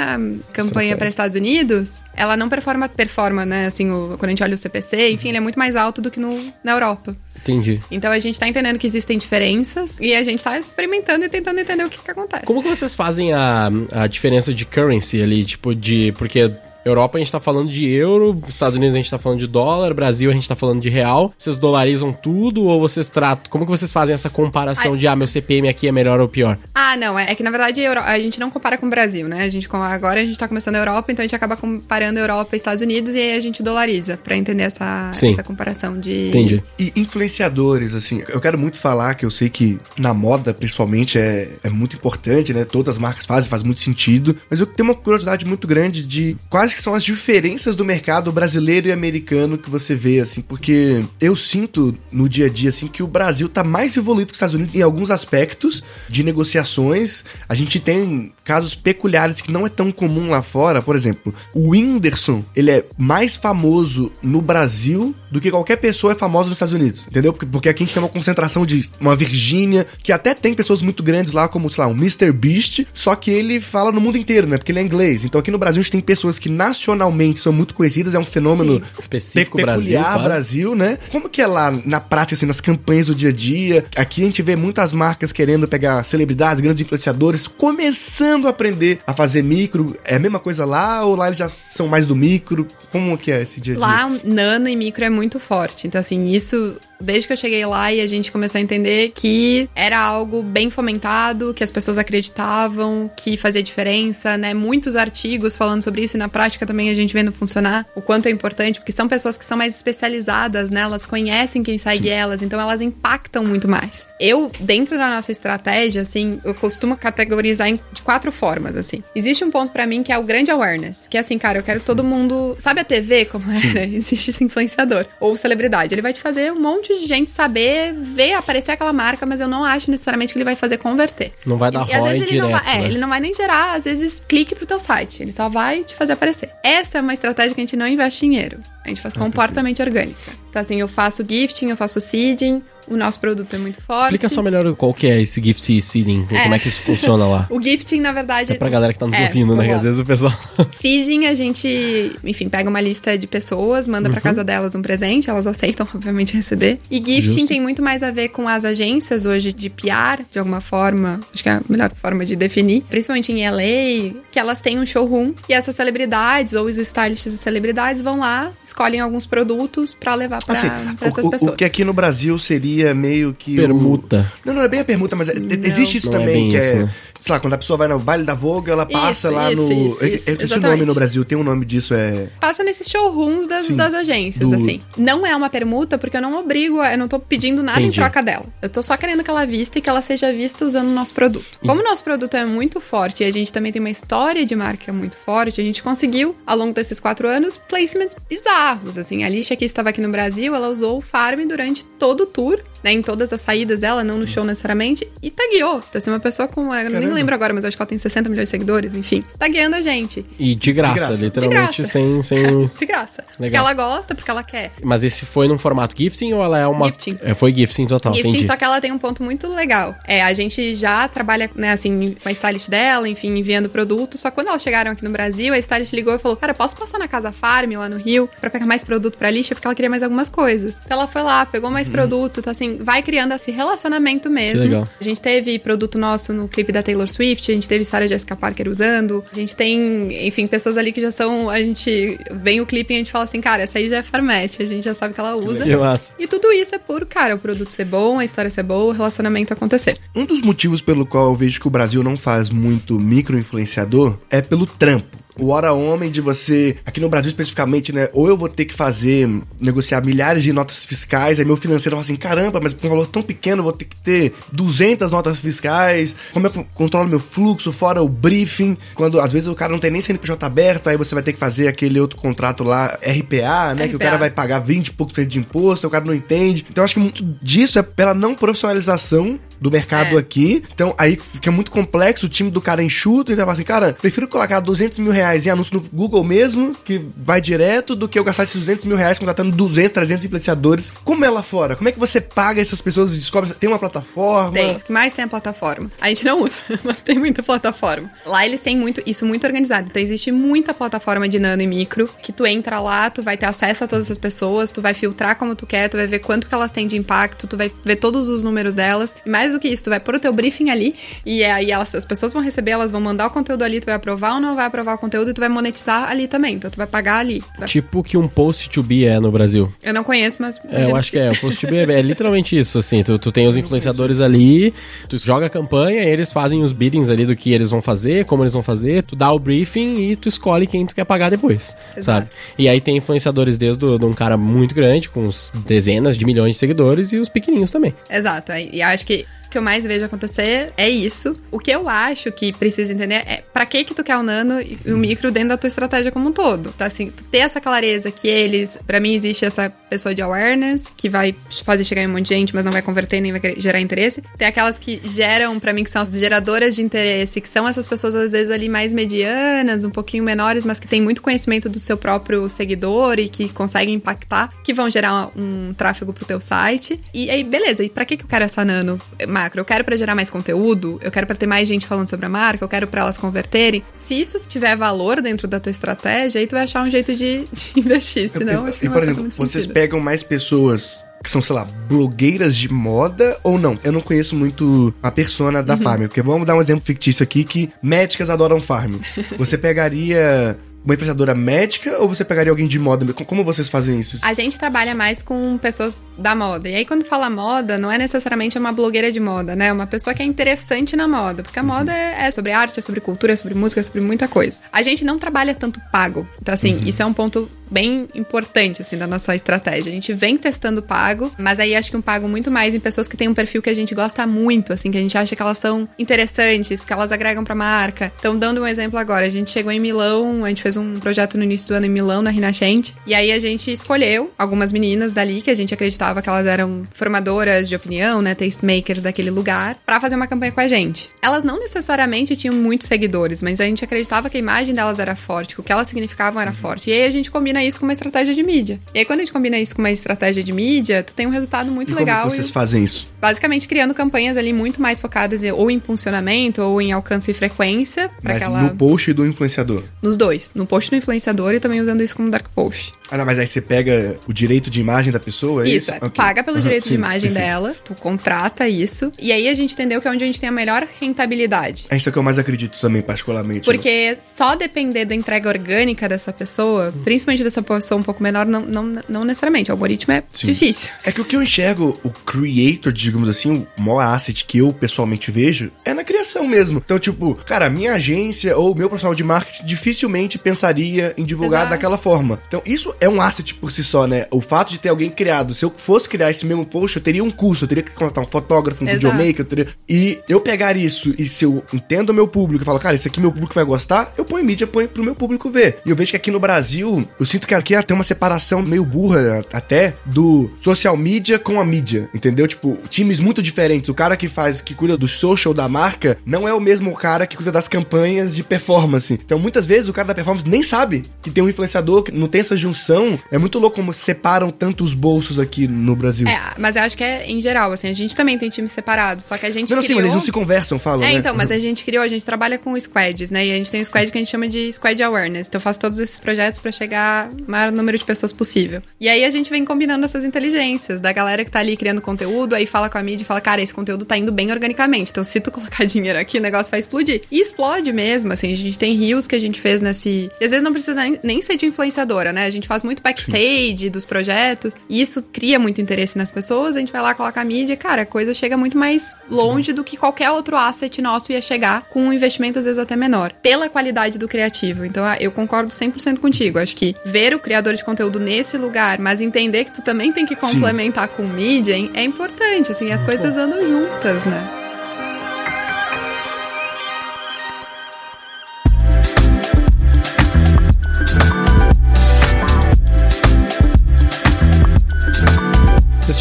campanha para Estados Unidos, ela não performa, performa, né? Assim, o, quando a gente olha o CPC, enfim, ele é muito mais alto do que no, na Europa. Entendi. Então a gente tá entendendo que existem diferenças e a gente tá experimentando e tentando entender o que, que acontece. Como que vocês fazem a, a diferença de currency ali, tipo, de. Porque Europa a gente tá falando de euro, Estados Unidos a gente tá falando de dólar, Brasil a gente tá falando de real. Vocês dolarizam tudo ou vocês tratam. Como que vocês fazem essa comparação Ai. de, ah, meu CPM aqui é melhor ou pior? Ah, não. É, é que na verdade a gente não compara com o Brasil, né? A gente, agora a gente tá começando a Europa, então a gente acaba comparando Europa e Estados Unidos e aí a gente dolariza pra entender essa, essa comparação de. Entendi. E influenciadores, assim, eu quero muito falar que eu sei que na moda, principalmente, é, é muito importante, né? Todas as marcas fazem, faz muito sentido. Mas eu tenho uma curiosidade muito grande de quase que são as diferenças do mercado brasileiro e americano que você vê, assim, porque eu sinto no dia a dia, assim, que o Brasil tá mais evoluído que os Estados Unidos em alguns aspectos de negociações. A gente tem casos peculiares que não é tão comum lá fora. Por exemplo, o Whindersson, ele é mais famoso no Brasil do que qualquer pessoa é famosa nos Estados Unidos, entendeu? Porque, porque aqui a gente tem uma concentração de uma Virgínia, que até tem pessoas muito grandes lá, como, sei lá, um Mr. Beast, só que ele fala no mundo inteiro, né? Porque ele é inglês. Então aqui no Brasil a gente tem pessoas que nacionalmente são muito conhecidas, é um fenômeno Sim, específico Brasil, Brasil, né? Como que é lá na prática, assim, nas campanhas do dia a dia? Aqui a gente vê muitas marcas querendo pegar celebridades, grandes influenciadores, começando a aprender a fazer micro. É a mesma coisa lá ou lá eles já são mais do micro? Como que é esse dia a dia? Lá, nano e micro é muito forte. Então, assim, isso desde que eu cheguei lá e a gente começou a entender que era algo bem fomentado, que as pessoas acreditavam, que fazia diferença, né? Muitos artigos falando sobre isso e na prática também a gente vendo funcionar, o quanto é importante, porque são pessoas que são mais especializadas, né? Elas conhecem quem segue elas, então elas impactam muito mais. Eu, dentro da nossa estratégia, assim, eu costumo categorizar em, de quatro formas, assim. Existe um ponto para mim que é o grande awareness, que é assim, cara, eu quero todo mundo. Sabe a TV como era? Existe esse influenciador ou celebridade. Ele vai te fazer um monte de gente saber, ver aparecer aquela marca, mas eu não acho necessariamente que ele vai fazer converter. Não vai dar e, ROI direto, não vai, É, né? ele não vai nem gerar, às vezes, clique pro teu site. Ele só vai te fazer aparecer. Essa é uma estratégia que a gente não investe dinheiro. A gente faz ah, completamente orgânica. Então, assim, eu faço gifting, eu faço seeding, o nosso produto é muito forte. Explica só melhor qual que é esse gift seeding, é. como é que isso funciona lá. o gifting, na verdade... É pra galera que tá nos é, ouvindo, né? Às vezes o pessoal... seeding, a gente, enfim, pega uma lista de pessoas, manda uhum. pra casa delas um presente, elas aceitam, obviamente, receber. E gifting Justo. tem muito mais a ver com as agências hoje de PR, de alguma forma, acho que é a melhor forma de definir, principalmente em LA, que elas têm um showroom e essas celebridades ou os stylists de celebridades vão lá, escolhem alguns produtos para levar pra, assim, pra essas o, pessoas. O que aqui no Brasil seria meio que. Permuta. O... Não, não é bem a permuta, mas é, existe isso não é também, é que isso. é sei lá, quando a pessoa vai no baile da Vogue, ela passa isso, lá isso, no. Isso, isso, eu, eu o nome no Brasil, tem um nome disso, é. Passa nesses showrooms das, Sim, das agências, do... assim. Não é uma permuta, porque eu não obrigo, eu não tô pedindo nada Entendi. em troca dela. Eu tô só querendo que ela vista e que ela seja vista usando o nosso produto. Como o nosso produto é muito forte e a gente também tem uma história de marca muito forte, a gente conseguiu, ao longo desses quatro anos, placements bizarros. Assim, a Alicia, que estava aqui no Brasil, ela usou o Farm durante todo o tour né, em todas as saídas dela, não no show necessariamente, e tagueou. Então, assim, uma pessoa com. Lembro agora, mas acho que ela tem 60 milhões de seguidores, enfim. Tagueando a gente. E de graça, de graça. literalmente, de graça. sem. sem... de graça. Legal. Porque ela gosta, porque ela quer. Mas esse foi num formato gifting ou ela é uma. Gifting. É, foi gifting total. Gifting, entendi. só que ela tem um ponto muito legal. É, a gente já trabalha, né, assim, com a stylist dela, enfim, enviando produto. Só que quando elas chegaram aqui no Brasil, a stylist ligou e falou: Cara, posso passar na Casa Farm lá no Rio pra pegar mais produto pra lixa? Porque ela queria mais algumas coisas. Então ela foi lá, pegou mais uhum. produto. Então, assim, vai criando esse relacionamento mesmo. A gente teve produto nosso no clipe da Taylor Swift, a gente teve história de Jessica Parker usando, a gente tem, enfim, pessoas ali que já são. A gente vem o clipe e a gente fala assim, cara, essa aí já é farmete, a gente já sabe que ela usa. Que massa. E tudo isso é por, cara, o produto ser bom, a história ser boa, o relacionamento acontecer. Um dos motivos pelo qual eu vejo que o Brasil não faz muito micro influenciador é pelo trampo o hora homem de você, aqui no Brasil especificamente, né? Ou eu vou ter que fazer, negociar milhares de notas fiscais, aí meu financeiro fala assim: caramba, mas com um valor tão pequeno eu vou ter que ter 200 notas fiscais, como eu controlo meu fluxo, fora o briefing, quando às vezes o cara não tem nem CNPJ aberto, aí você vai ter que fazer aquele outro contrato lá, RPA, né? RPA. Que o cara vai pagar 20 e pouco de imposto, o cara não entende. Então eu acho que muito disso é pela não profissionalização do mercado é. aqui. Então, aí fica muito complexo, o time do cara enxuto, então fala assim, cara, prefiro colocar 200 mil reais em anúncio no Google mesmo, que vai direto, do que eu gastar esses 200 mil reais contratando 200, 300 influenciadores. Como é lá fora? Como é que você paga essas pessoas e descobre? Tem uma plataforma? Tem, mais tem a plataforma. A gente não usa, mas tem muita plataforma. Lá eles têm muito, isso muito organizado. Então, existe muita plataforma de nano e micro, que tu entra lá, tu vai ter acesso a todas as pessoas, tu vai filtrar como tu quer, tu vai ver quanto que elas têm de impacto, tu vai ver todos os números delas. E mais do que isso, tu vai pôr o teu briefing ali e aí elas, as pessoas vão receber, elas vão mandar o conteúdo ali, tu vai aprovar ou não vai aprovar o conteúdo e tu vai monetizar ali também. Então tu vai pagar ali. Vai... Tipo que um post to be é no Brasil. Eu não conheço, mas. É, eu acho que é. O post to be é, é literalmente isso, assim. Tu, tu tem os influenciadores ali, tu joga a campanha, eles fazem os biddings ali do que eles vão fazer, como eles vão fazer, tu dá o briefing e tu escolhe quem tu quer pagar depois, Exato. sabe? E aí tem influenciadores desde do, de um cara muito grande, com dezenas de milhões de seguidores, e os pequenininhos também. Exato. E acho que que eu mais vejo acontecer é isso. O que eu acho que precisa entender é para que que tu quer o nano e o micro dentro da tua estratégia como um todo. Então, assim, tu ter essa clareza que eles, para mim, existe essa pessoa de awareness que vai fazer chegar em um monte de gente, mas não vai converter nem vai gerar interesse. Tem aquelas que geram, para mim, que são as geradoras de interesse, que são essas pessoas, às vezes, ali mais medianas, um pouquinho menores, mas que têm muito conhecimento do seu próprio seguidor e que conseguem impactar, que vão gerar um tráfego pro teu site. E aí, beleza, e pra que que eu quero essa nano? macro. Eu quero para gerar mais conteúdo, eu quero para ter mais gente falando sobre a marca, eu quero para elas converterem. Se isso tiver valor dentro da tua estratégia, aí tu vai achar um jeito de, de investir. Senão, acho que e, não por exemplo, vocês sentido. Pegam mais pessoas que são, sei lá, blogueiras de moda ou não? Eu não conheço muito a persona da uhum. Farm, porque vamos dar um exemplo fictício aqui que médicas adoram Farm. Você pegaria uma influenciadora médica ou você pegaria alguém de moda? Como vocês fazem isso? A gente trabalha mais com pessoas da moda. E aí, quando fala moda, não é necessariamente uma blogueira de moda, né? É uma pessoa que é interessante na moda. Porque a uhum. moda é, é, sobre arte, é sobre cultura, é sobre música, é sobre muita coisa. A gente não trabalha tanto pago. Então, assim, uhum. isso é um ponto bem importante, assim, da nossa estratégia. A gente vem testando pago, mas aí acho que um pago muito mais em pessoas que têm um perfil que a gente gosta muito, assim, que a gente acha que elas são interessantes, que elas agregam pra marca. Então, dando um exemplo agora, a gente chegou em Milão, a gente fez um projeto no início do ano em Milão, na Rinascente, e aí a gente escolheu algumas meninas dali que a gente acreditava que elas eram formadoras de opinião, né, tastemakers daquele lugar, para fazer uma campanha com a gente. Elas não necessariamente tinham muitos seguidores, mas a gente acreditava que a imagem delas era forte, que o que elas significavam era forte. E aí a gente combina combina isso com uma estratégia de mídia. E aí, quando a gente combina isso com uma estratégia de mídia, tu tem um resultado muito e legal. Como vocês fazem isso? Basicamente criando campanhas ali muito mais focadas ou em impulsionamento ou em alcance e frequência. Mas aquela... no post do influenciador? Nos dois. No post do influenciador e também usando isso como dark post. Ah, não, mas aí você pega o direito de imagem da pessoa, é isso? Isso, é, tu okay. paga pelo uhum, direito sim, de imagem perfeito. dela, tu contrata isso, e aí a gente entendeu que é onde a gente tem a melhor rentabilidade. É isso que eu mais acredito também, particularmente. Né? Porque né? só depender da entrega orgânica dessa pessoa, principalmente dessa pessoa um pouco menor, não, não, não necessariamente. O algoritmo é sim. difícil. É que o que eu enxergo, o creator, digamos assim, o maior asset que eu pessoalmente vejo, é na criação mesmo. Então, tipo, cara, minha agência ou meu profissional de marketing dificilmente pensaria em divulgar Exato. daquela forma. Então, isso é um asset por si só, né? O fato de ter alguém criado. Se eu fosse criar esse mesmo post, eu teria um curso, eu teria que contratar um fotógrafo, um Exato. videomaker, eu teria... E eu pegar isso e se eu entendo o meu público e falo, cara, isso aqui meu público vai gostar, eu ponho mídia, ponho pro meu público ver. E eu vejo que aqui no Brasil, eu sinto que aqui tem uma separação meio burra até do social media com a mídia, entendeu? Tipo, times muito diferentes. O cara que faz, que cuida do social da marca, não é o mesmo cara que cuida das campanhas de performance. Então, muitas vezes, o cara da performance nem sabe que tem um influenciador, que não tem essa junção. É muito louco como separam tantos bolsos aqui no Brasil. É, mas eu acho que é em geral, assim, a gente também tem times separados, só que a gente não, criou... sim, mas eles não se conversam, falam, É, né? então, mas a gente criou, a gente trabalha com squads, né? E a gente tem um squad que a gente chama de squad awareness. Então eu faço todos esses projetos para chegar maior número de pessoas possível. E aí a gente vem combinando essas inteligências da galera que tá ali criando conteúdo, aí fala com a mídia e fala, cara, esse conteúdo tá indo bem organicamente. Então se tu colocar dinheiro aqui, o negócio vai explodir. E explode mesmo, assim, a gente tem rios que a gente fez nesse... E às vezes não precisa nem, ser de influenciadora, né? A gente faz muito backstage Sim. dos projetos, e isso cria muito interesse nas pessoas, a gente vai lá, coloca a mídia, cara, a coisa chega muito mais longe do que qualquer outro asset nosso ia chegar com um investimento às vezes até menor, pela qualidade do criativo. Então, ah, eu concordo 100% contigo. Acho que ver o criador de conteúdo nesse lugar, mas entender que tu também tem que complementar Sim. com mídia é importante, assim, as coisas andam juntas, né?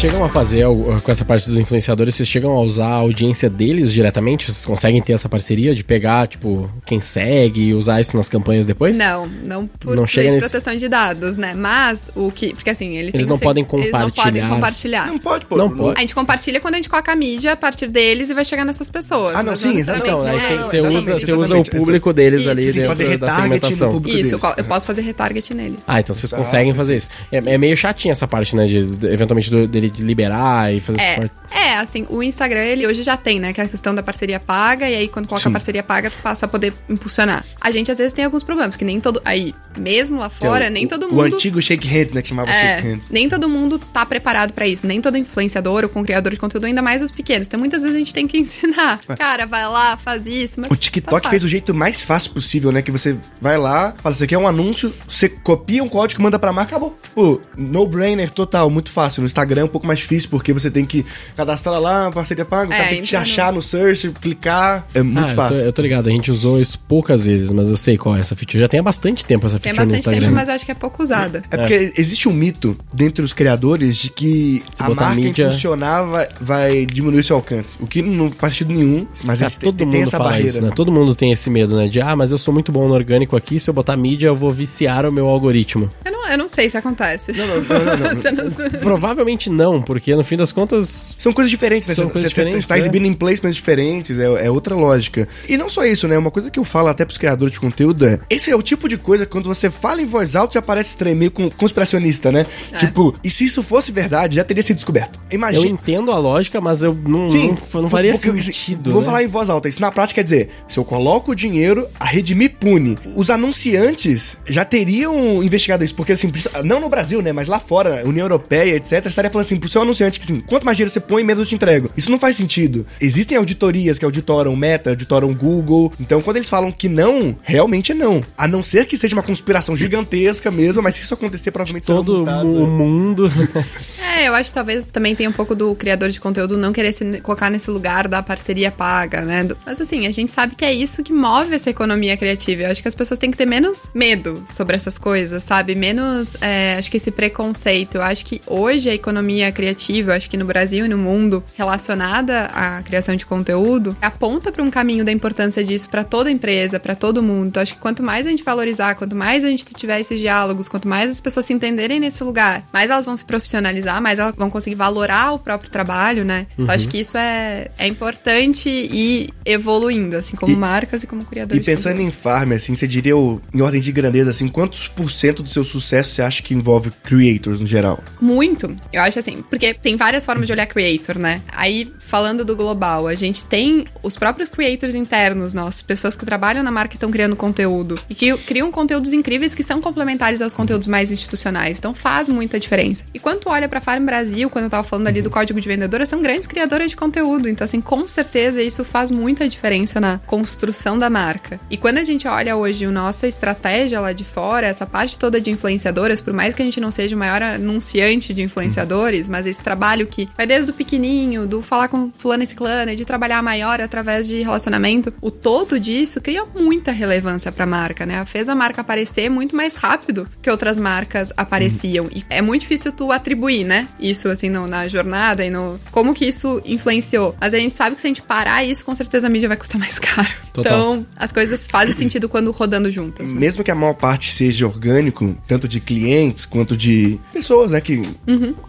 Chegam a fazer com essa parte dos influenciadores, vocês chegam a usar a audiência deles diretamente? Vocês conseguem ter essa parceria de pegar, tipo, quem segue e usar isso nas campanhas depois? Não, não por não chega nesse... proteção de dados, né? Mas o que. Porque assim, eles, eles não podem compartilhar. Eles não podem compartilhar. Não pode, pô. Não pode. A gente compartilha quando a gente coloca a mídia a partir deles e vai chegar nessas pessoas. Ah, não, sim, exatamente. Então, aí você é usa, você usa o público deles isso, ali dentro fazer da segmentação. Isso, eu, eu posso fazer retarget neles. Ah, então vocês conseguem fazer isso. É, é meio chatinho essa parte, né? De, de eventualmente do, dele de liberar e fazer é. É, assim, o Instagram, ele hoje já tem, né? Que é a questão da parceria paga, e aí quando coloca Sim. a parceria paga, tu passa a poder impulsionar. A gente às vezes tem alguns problemas, que nem todo. Aí, mesmo lá fora, é o, nem todo mundo. O antigo shake hands, né? Que chamava é, shake hands. Nem todo mundo tá preparado para isso. Nem todo influenciador ou com criador de conteúdo, ainda mais os pequenos. Então muitas vezes a gente tem que ensinar. Cara, vai lá, faz isso. o TikTok fez o jeito mais fácil possível, né? Que você vai lá, fala, você quer um anúncio, você copia um código, manda pra marca, acabou. Pô, no-brainer total, muito fácil. No Instagram é pouco mais difícil, porque você tem que cadastrar lá, parceria paga, o cara é, tem que te achar no search, clicar. É muito ah, fácil. Eu tô, eu tô, ligado, a gente usou isso poucas vezes, mas eu sei qual é essa feature. Já tem há bastante tempo essa feature no Instagram. Tem bastante tempo, mas eu acho que é pouco usada. É, é porque existe um mito dentre os criadores de que Se a marca mídia... impulsionava vai diminuir seu alcance. O que não faz sentido nenhum, mas é, todo tem, mundo tem essa barreira. Isso, né? Todo mundo tem esse medo, né? De, ah, mas eu sou muito bom no orgânico aqui, se eu botar mídia eu vou viciar o meu algoritmo. Eu não, eu não sei se acontece. Não, não, não. não Provavelmente não, porque no fim das contas... São coisas diferentes, né? São coisas você, diferentes, está é. exibindo em placements diferentes, é, é, outra lógica. E não só isso, né? Uma coisa que eu falo até pros criadores de conteúdo é: esse é o tipo de coisa que quando você fala em voz alta já parece estranho, meio conspiracionista, né? É. Tipo, e se isso fosse verdade, já teria sido descoberto. Imagina. Eu entendo a lógica, mas eu não, Sim, não, não faria porque, sentido. Vamos né? falar em voz alta. Isso na prática quer dizer: se eu coloco o dinheiro, a rede me pune. Os anunciantes já teriam investigado isso, porque assim, não no Brasil, né? Mas lá fora, União Europeia, etc., estaria falando assim pro seu anunciante que assim, quanto mais dinheiro você põe, menos eu te entrego. Isso não faz sentido. Existem auditorias que auditoram Meta, auditoram Google. Então, quando eles falam que não, realmente é não. A não ser que seja uma conspiração gigantesca mesmo, mas se isso acontecer, provavelmente Todo o mundo. é, eu acho que talvez também tenha um pouco do criador de conteúdo não querer se colocar nesse lugar da parceria paga, né? Mas assim, a gente sabe que é isso que move essa economia criativa. Eu acho que as pessoas têm que ter menos medo sobre essas coisas, sabe? Menos, é, acho que esse preconceito. Eu acho que hoje a economia economia criativa, acho que no Brasil e no mundo, relacionada à criação de conteúdo, aponta para um caminho da importância disso para toda empresa, para todo mundo. Então, acho que quanto mais a gente valorizar, quanto mais a gente tiver esses diálogos, quanto mais as pessoas se entenderem nesse lugar, mais elas vão se profissionalizar, mais elas vão conseguir valorar o próprio trabalho, né? Então, acho que isso é, é importante e evoluindo, assim, como E- marcas e como criadores. E pensando em farm, assim, você diria, o- em ordem de grandeza, assim, quantos por cento do seu sucesso você acha que envolve creators no geral? Muito. Eu acho assim, porque tem várias formas de olhar creator, né? Aí, falando do global, a gente tem os próprios creators internos nossos, pessoas que trabalham na marca e estão criando conteúdo e que criam conteúdos incríveis que são complementares aos conteúdos mais institucionais. Então faz muita diferença. E quando olha pra Farm Brasil, quando eu tava falando ali do código de vendedora, são grandes criadoras de conteúdo. Então, assim, com certeza isso faz muita diferença na construção da marca. E quando a gente olha hoje a nossa estratégia lá de fora, essa parte toda de influenciadoras, por mais que a gente não seja o maior anunciante de influenciadores, mas esse trabalho que vai desde o pequenininho, do falar com fulano e ciclana, de trabalhar maior através de relacionamento, o todo disso cria muita relevância pra marca, né? Fez a marca aparecer muito mais rápido que outras marcas apareciam. E é muito difícil tu atribuir, né? Isso, assim, no- na jornada e no... Como que isso influenciou. Mas a gente sabe que se a gente parar isso, com certeza a mídia vai custar mais caro. Total. Então, as coisas fazem sentido quando rodando juntas. né? Mesmo que a maior parte seja orgânico, tanto de clientes quanto de pessoas, né, que,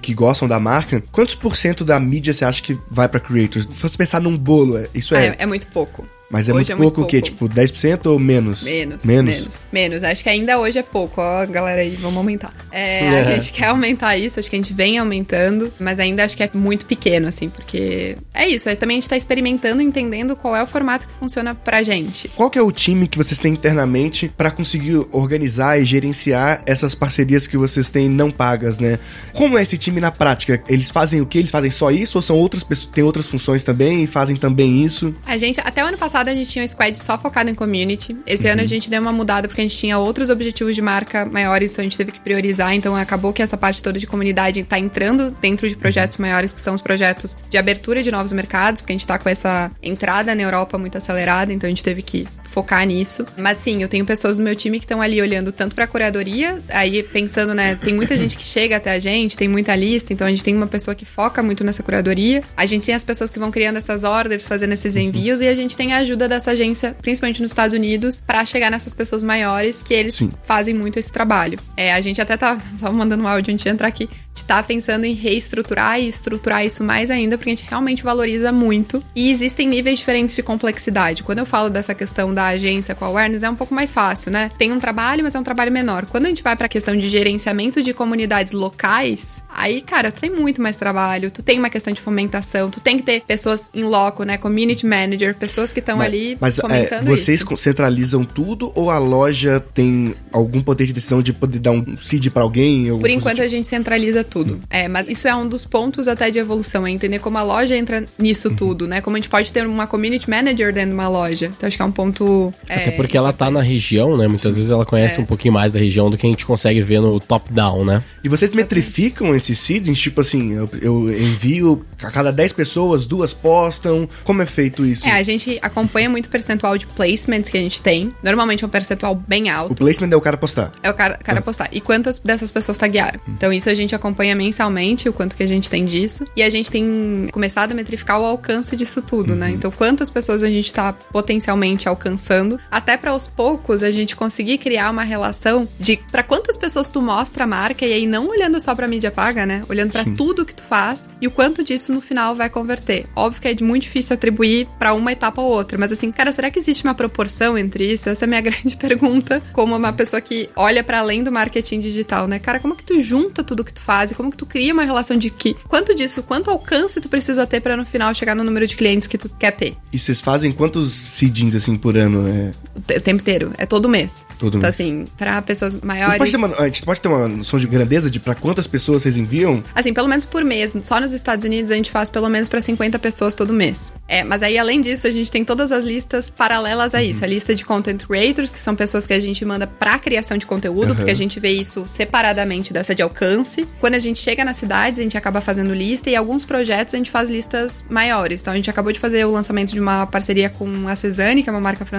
que gostam da marca, quantos por cento da mídia você acha que vai pra creators? Se você pensar num bolo, é- isso Ah, é. É, é muito pouco. Mas é muito é muito pouco o quê? pouco. Tipo, 10% ou menos? Menos, Menos? menos. Menos. Acho que ainda hoje é pouco, ó, galera aí, vamos aumentar. É, A É. gente quer aumentar isso, acho que a gente vem aumentando, mas ainda acho que é muito pequeno, assim, porque é isso. Aí também a gente tá experimentando, entendendo qual é o formato que funciona pra gente. Qual que é o time que vocês têm internamente pra conseguir organizar e gerenciar essas parcerias que vocês têm não pagas, né? Como é esse time na prática? Eles fazem o quê? Eles fazem só isso ou são outras pessoas, têm outras funções também e fazem também isso? A gente, até o ano passado, a gente tinha um squad só focado em community. Esse ano a gente deu uma mudada porque a gente tinha outros objetivos de marca maiores, então a gente teve que priorizar. Então acabou que essa parte toda de comunidade tá entrando dentro de projetos maiores, que são os projetos de abertura de novos mercados, porque a gente tá com essa entrada na Europa muito acelerada, então a gente teve que focar nisso. Mas sim, eu tenho pessoas do meu time que estão ali olhando tanto pra curadoria, aí pensando, né, tem muita gente que chega até a gente, tem muita lista, então a gente tem uma pessoa que foca muito nessa curadoria. A gente tem as pessoas que vão criando essas orders, fazendo esses envios e a gente tem a ajuda dessa agência, principalmente nos Estados Unidos, pra chegar nessas pessoas maiores que eles Sim. fazem muito esse trabalho. É, a gente até tá, tava mandando um áudio antes de entrar aqui. A gente tá pensando em reestruturar e estruturar isso mais ainda, porque a gente realmente valoriza muito. E existem níveis diferentes de complexidade. Quando eu falo dessa questão da agência com a awareness, é um pouco mais fácil, né? Tem um trabalho, mas é um trabalho menor. Quando a gente vai pra questão de gerenciamento de comunidades locais, aí, cara, tu tem muito mais trabalho, tu tem uma questão de fomentação, tu tem que ter pessoas em loco, né? Community manager, pessoas que estão ali Mas é, fomentando vocês isso. centralizam tudo ou a loja tem algum poder de decisão de poder dar um seed pra alguém? Por enquanto do a gente centraliza tudo. É, mas isso é um dos pontos até de evolução, é entender como a loja entra nisso tudo, né? Como a gente pode ter uma community manager dentro de uma loja. Então acho que é um ponto. É, Até porque ela tá na região, né? Muitas vezes ela conhece É. um pouquinho mais da região do que a gente consegue ver no top-down, né? E vocês metrificam esses seedings? Tipo assim, eu, eu envio a cada 10 pessoas, duas postam. Como é feito isso? É, a gente acompanha muito o percentual de placements que a gente tem. Normalmente é um percentual bem alto. O placement é o cara postar. É o cara, cara postar. E quantas dessas pessoas taguearam? Então, isso a gente acompanha mensalmente, o quanto que a gente tem disso. E a gente tem começado a metrificar o alcance disso tudo, né? Então, quantas pessoas a gente tá potencialmente alcançando, até para aos poucos a gente conseguir criar uma relação de para quantas pessoas tu mostra a marca e aí não olhando só pra mídia paga, né? Olhando pra tudo que tu faz e o quanto disso no final vai converter. Óbvio que é muito difícil atribuir pra uma etapa ou outra, mas assim, cara, será que existe uma proporção entre isso? Essa é a minha grande pergunta, como uma pessoa que olha pra além do marketing digital, né? Cara, como que tu junta tudo que tu faz e como que tu cria uma relação de que quanto disso, quanto alcance tu precisa ter pra no final chegar no número de clientes que tu quer ter? E vocês fazem quantos seedings assim por ano? É, O te- o tempo inteiro, é todo mês. todo Então mês. assim, pra pessoas maiores, pode ter uma, a gente pode ter uma noção de grandeza de pra quantas pessoas vocês enviam? Assim, pelo menos por mês. Só nos Estados Unidos a gente faz pelo menos pra 50 pessoas todo mês. É, mas aí além disso, a gente tem todas as listas paralelas a isso. A lista de content creators, que são pessoas que a gente manda pra criação de conteúdo, Aham. porque a gente vê isso separadamente dessa de alcance. Quando a gente chega nas cidades, a gente acaba fazendo lista e alguns projetos a gente faz listas maiores. Então a gente acabou de fazer o lançamento de uma parceria com a Cezanne, que é uma marca francesa.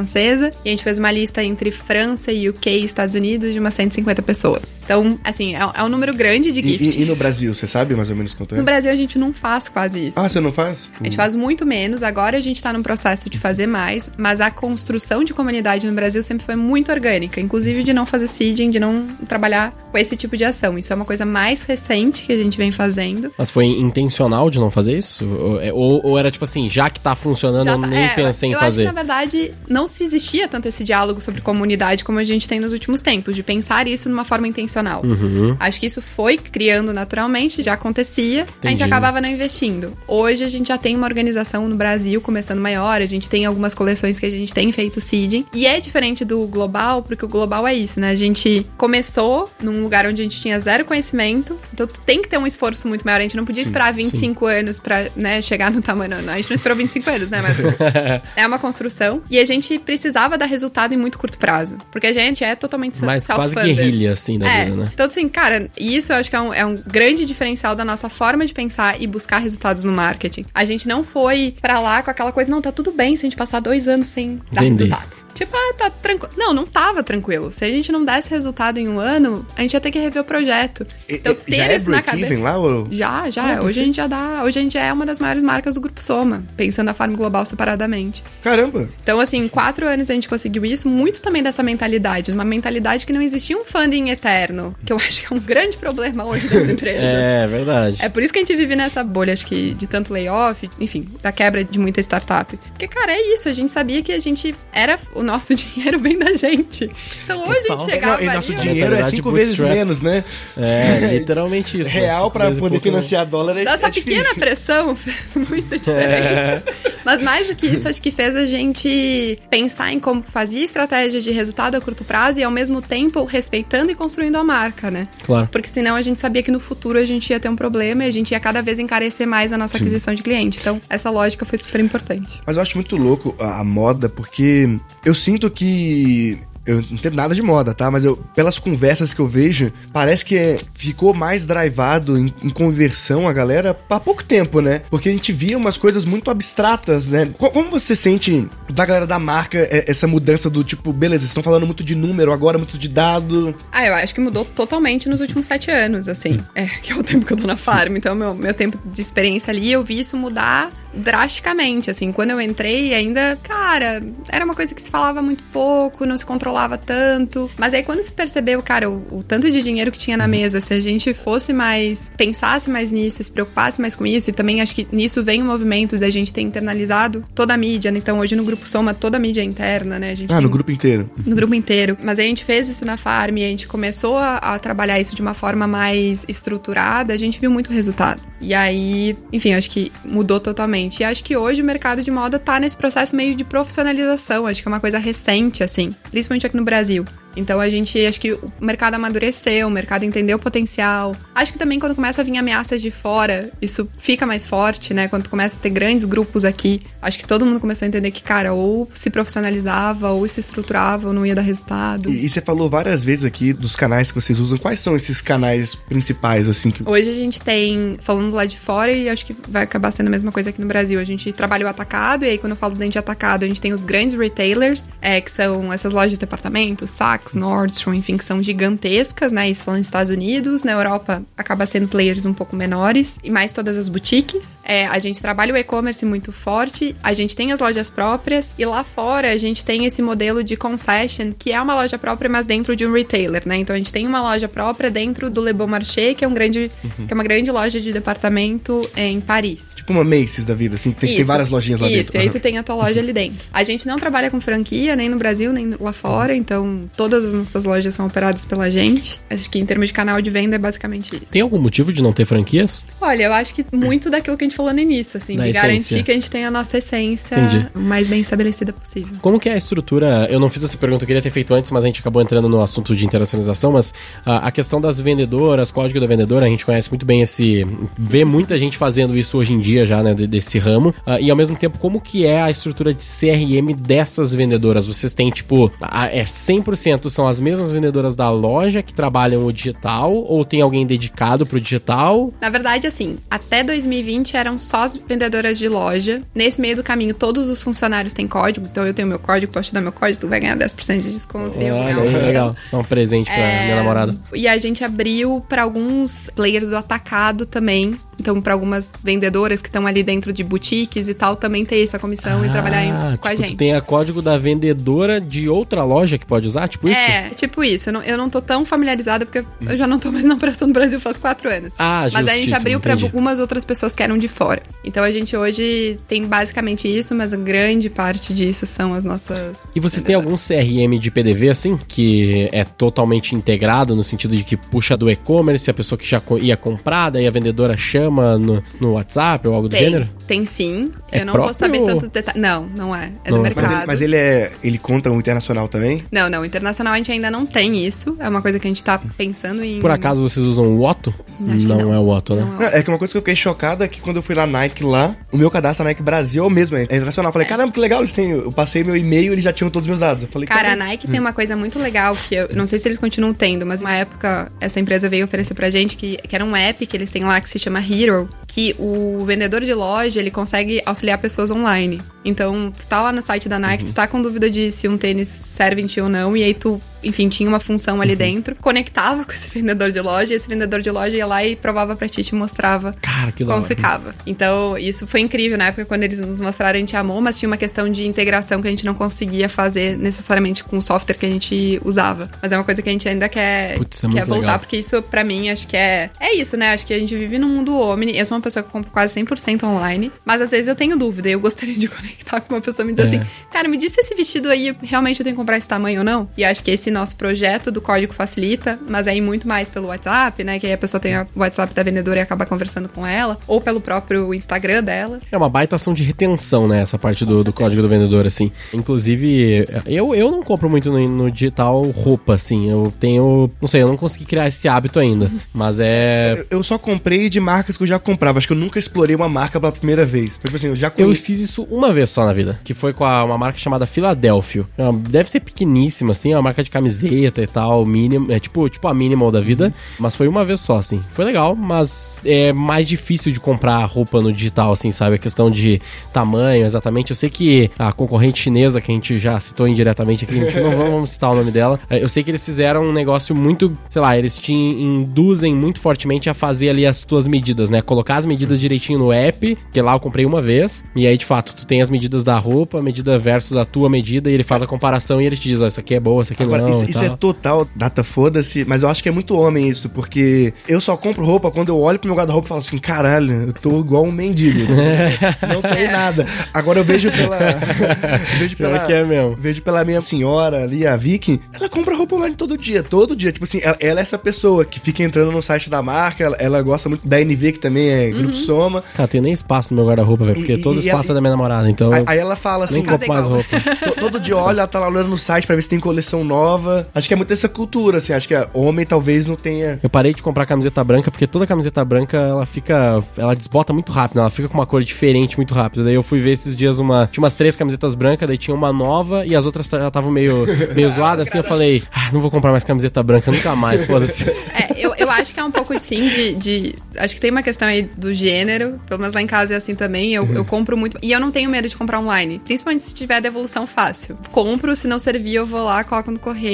E a gente fez uma lista entre França, UK e Estados Unidos de umas 150 pessoas. Então, assim, é, é um número grande de gifts. E, e, no Brasil, você sabe mais ou menos quanto é? No Brasil a gente não faz quase isso. Ah, você não faz? A gente faz muito menos. Agora a gente tá num processo de fazer mais, mas a construção de comunidade no Brasil sempre foi muito orgânica, inclusive de não fazer seeding, de não trabalhar com esse tipo de ação. Isso é uma coisa mais recente que a gente vem fazendo. Mas foi intencional de não fazer isso? Ou, é, ou era tipo assim, já que tá funcionando, já tá, eu nem é, pensei em eu fazer? Acho que, na verdade, não se existia tanto esse diálogo sobre comunidade como a gente tem nos últimos tempos, de pensar isso de uma forma intencional. Uhum. Acho que isso foi criando naturalmente, já acontecia, Entendi. a gente acabava não investindo. Hoje a gente já tem uma organização no Brasil começando maior, a gente tem algumas coleções que a gente tem feito seeding, e é diferente do global, porque o global é isso, né? A gente começou num lugar onde a gente tinha zero conhecimento, então tu tem que ter um esforço muito maior, a gente não podia esperar sim, 25 sim. anos pra, né, chegar no tamanho, não, a gente não esperou 25 anos, né, mas é uma construção, e a gente precisava dar resultado em muito curto prazo, porque a gente é totalmente Mas quase guerrilha, assim, da é. vida, né? Então, assim, cara, isso eu acho que é um, é um grande diferencial da nossa forma de pensar e buscar resultados no marketing. A gente não foi para lá com aquela coisa, não, tá tudo bem se a gente passar dois anos sem dar Vender. resultado. Tipo, ah, tá tranquilo. Não, não tava tranquilo. Se a gente não desse resultado em um ano, a gente ia ter que rever o projeto. Então, ter já é isso é na cabeça. Lá, ou... Já, já. Ah, hoje a gente já dá. Hoje a gente é uma das maiores marcas do Grupo Soma, pensando a Farm Global separadamente. Caramba! Então, assim, em quatro anos a gente conseguiu isso, muito também dessa mentalidade. Uma mentalidade que não existia um funding eterno, que eu acho que é um grande problema hoje das empresas. é, verdade. É por isso que a gente vive nessa bolha, acho que, de tanto layoff, enfim, da quebra de muita startup. Porque, cara, é isso. A gente sabia que a gente era nosso dinheiro vem da gente. Então hoje Total. a gente chegava. É, não, e nosso ali, dinheiro é cinco vezes menos, né? É, literalmente isso. Real para poder financiar dólar é Essa é pequena pressão fez muita diferença. É. Mas mais do que isso, acho que fez a gente pensar em como fazia estratégia de resultado a curto prazo e ao mesmo tempo respeitando e construindo a marca, né? Claro. Porque senão a gente sabia que no futuro a gente ia ter um problema e a gente ia cada vez encarecer mais a nossa Sim. aquisição de cliente. Então, essa lógica foi super importante. Mas eu acho muito louco a, a moda, porque eu sinto que eu não entendo nada de moda, tá? Mas eu, pelas conversas que eu vejo, parece que é, ficou mais drivado em, em, conversão a galera há pouco tempo, né? Porque a gente via umas coisas muito abstratas, né? Como você sente da galera da marca é, essa mudança do tipo, beleza, estão falando muito de número, agora muito de dado? Ah, eu acho que mudou totalmente nos últimos sete anos, assim. É, que é o tempo que eu tô na farm. Então, meu, meu tempo de experiência ali, eu vi isso mudar drasticamente, assim. Quando eu entrei, ainda, cara, era uma coisa que se falava muito pouco, não se controlava tanto. Mas aí quando se percebeu, cara, o, o tanto de dinheiro que tinha na mesa, se a gente fosse mais, pensasse mais nisso, se preocupasse mais com isso, e também acho que nisso vem o movimento da gente ter internalizado toda a mídia, né? Então hoje no Grupo Soma, toda a mídia é interna, né? A gente ah, tem... no grupo inteiro. No grupo inteiro. Mas aí a gente fez isso na Farm, a gente começou a, a trabalhar isso de uma forma mais estruturada, a gente viu muito resultado. E aí, enfim, acho que mudou totalmente. E acho que hoje o mercado de moda tá nesse processo meio de profissionalização. Acho que é uma coisa recente, assim, principalmente aqui no Brasil. Então a gente, acho que o mercado amadureceu, o mercado entendeu o potencial. Acho que também quando começa a vir ameaças de fora, isso fica mais forte, né? Quando começa a ter grandes grupos aqui, acho que todo mundo começou a entender que, cara, ou se profissionalizava, ou se estruturava, ou não ia dar resultado. E, e você falou várias vezes aqui dos canais que vocês usam. Quais são esses canais principais, assim? Que... Hoje a gente tem, falando lá de fora, e acho que vai acabar sendo a mesma coisa aqui no Brasil. A gente trabalha o atacado, e aí quando eu falo dentro de atacado, a gente tem os grandes retailers, é, que são essas lojas de departamento, Nordstrom, enfim, que são gigantescas, né? Isso falando nos Estados Unidos. Na Europa acaba sendo players um pouco menores. E mais todas as boutiques. É, a gente trabalha o e-commerce muito forte. A gente tem as lojas próprias. E lá fora a gente tem esse modelo de concession, que é uma loja própria, mas dentro de um retailer, né? Então a gente tem uma loja própria dentro do Le Bon Marché, que é, um grande, uhum. que é uma grande loja de departamento em Paris. Tipo uma Macy's da vida, assim, tem, tem várias lojinhas lá isso, dentro. Isso, e aí tu tem a tua loja ali dentro. A gente não trabalha com franquia, nem no Brasil, nem lá fora, então todas todas as nossas lojas são operadas pela gente. Acho que em termos de canal de venda é basicamente isso. Tem algum motivo de não ter franquias? Olha, eu acho que muito daquilo que a gente falou no início, assim, da de essência. garantir que a gente tenha a nossa essência Entendi. mais bem estabelecida possível. Como que é a estrutura? Eu não fiz essa pergunta, eu queria ter feito antes, mas a gente acabou entrando no assunto de internacionalização, mas a, a questão das vendedoras, código da vendedora, a gente conhece muito bem esse... vê muita gente fazendo isso hoje em dia já, né, desse ramo. Uh, e ao mesmo tempo, como que é a estrutura de CRM dessas vendedoras? Vocês têm, tipo, a, é 100% são as mesmas vendedoras da loja que trabalham o digital ou tem alguém dedicado pro digital? Na verdade, assim, até 2020 eram só as vendedoras de loja. Nesse meio do caminho, todos os funcionários têm código, então eu tenho meu código, posso te dar meu código, tu vai ganhar 10% de desconto. Olha, aí, legal. Dá um presente pra é... minha namorada. E a gente abriu para alguns players do atacado também. Então, para algumas vendedoras que estão ali dentro de boutiques e tal, também ter essa comissão ah, e trabalhar em, tipo, com a gente. tem a código da vendedora de outra loja que pode usar, tipo isso? É, tipo isso. Eu não, eu não tô tão familiarizada porque eu já não tô mais na operação do Brasil faz quatro anos. Ah, Mas a gente abriu para algumas outras pessoas que eram de fora. Então a gente hoje tem basicamente isso, mas grande parte disso são as nossas. E vocês têm algum CRM de PDV assim, que é totalmente integrado no sentido de que puxa do e-commerce, a pessoa que já ia comprar, daí a vendedora chama no, no WhatsApp ou algo do tem, gênero? Tem sim. É eu não próprio... vou saber tantos detalhes. Não, não é. É não. do mercado. Mas ele, mas ele, é. Ele conta o internacional também? Não, não. Internacional a gente ainda não tem isso. É uma coisa que a gente tá pensando em. Por acaso vocês usam o Otto? Não, não, é o Otto, né? É, é, que uma coisa que eu fiquei chocada é que quando eu fui lá Nike lá, o meu cadastro na Nike Brasil é o mesmo, é internacional. Eu falei, é. caramba, que legal, eles têm. Eu passei meu e-mail e eles já tinham todos os meus dados. Eu falei, Cara, a Nike hum. tem uma coisa muito legal que eu não sei se eles continuam tendo, mas uma época essa empresa veio oferecer pra gente que, que era um app que eles têm lá que se chama Hero, que o vendedor de loja, ele consegue auxiliar pessoas online. Então, tu tá lá no site da Nike, uhum. tu tá com dúvida de se um tênis serve em ti ou não, e aí tu tu enfim, tinha uma função ali uhum. dentro, conectava com esse vendedor de loja, e esse vendedor de loja ia lá e provava pra ti, te mostrava Cara, como ficava. Então, isso foi incrível na época, quando eles nos mostraram, a gente amou, mas tinha uma questão de integração que a gente não conseguia fazer necessariamente com o software que a gente usava. Mas é uma coisa que a gente ainda quer, Putz, é quer voltar, legal. porque isso, pra mim, acho que é. É isso, né? Acho que a gente vive num mundo omni. Eu sou uma pessoa que compra quase 100% online, mas às vezes eu tenho dúvida e eu gostaria de conectar com uma pessoa me dizer é. assim: cara, me diz se esse vestido aí realmente eu tenho que comprar esse tamanho ou não. E acho que esse nosso projeto do código facilita, mas aí muito mais pelo WhatsApp, né? Que aí a pessoa tem o WhatsApp da vendedora e acaba conversando com ela, ou pelo próprio Instagram dela. É uma baita ação de retenção, né? Essa parte do, do código do vendedor, assim. Inclusive, eu, eu não compro muito no, no, digital roupa, assim. Eu tenho. Não sei, eu não consegui criar esse hábito ainda. Mas é. Eu, eu só comprei de marcas que eu já comprava. Acho que eu nunca explorei uma marca pela primeira vez. Tipo assim, eu já Eu fiz isso uma vez só na vida. Que foi com a, uma marca chamada Philadelphia. É deve ser pequeníssima, assim. É uma marca de camiseta e tal, mínimo, é tipo, tipo a minimal da vida, mas foi uma vez só, assim. Foi legal, mas é mais difícil de comprar roupa no digital, assim, sabe? A questão de tamanho, exatamente. Eu sei que a concorrente chinesa, que a gente já citou indiretamente aqui, não vamos citar o nome dela, é, eu sei que eles fizeram um negócio muito, sei lá, eles te induzem muito fortemente a fazer ali as tuas medidas, né? Colocar as medidas direitinho no app, que lá eu comprei uma vez, e aí de fato tu tem as medidas da roupa, a medida versus a tua medida, e ele faz a comparação e ele te diz, ó, oh, isso aqui é boa, isso aqui Agora, não. Isso, isso é total data foda-se, mas eu acho que é muito homem isso, porque eu só compro roupa quando eu olho pro meu guarda-roupa e falo assim, caralho, eu tô igual um mendigo. não tem nada. Agora eu vejo pela. vejo pela. Que é mesmo. Vejo pela minha senhora ali, a Vicky, ela compra roupa online todo dia, todo dia. Tipo assim, ela, ela é essa pessoa que fica entrando no site da marca, ela, ela gosta muito da NV, que também é Grupo uhum. Soma. Cara, tem nem espaço no meu guarda-roupa, velho, porque e, todo e espaço ela, é da minha namorada, então. Aí ela fala assim. Nem compro mais roupa. todo dia olha, ela tá lá olhando no site pra ver se tem coleção nova. Acho que é muito essa cultura, assim. Acho que homem talvez não tenha. Eu parei de comprar camiseta branca porque toda camiseta branca ela fica. Ela desbota muito rápido, ela fica com uma cor diferente muito rápido. Daí eu fui ver esses dias uma. Tinha umas três camisetas brancas, daí tinha uma nova e as outras já estavam meio, meio zoadas assim. Eu falei, ah, não vou comprar mais camiseta branca nunca mais, foda-se. É, eu, eu acho que é um pouco sim de, de. Acho que tem uma questão aí do gênero, pelo menos lá em casa é assim também. Eu, eu compro muito. E eu não tenho medo de comprar online, principalmente se tiver devolução fácil. Compro, se não servir, eu vou lá, coloco no correio,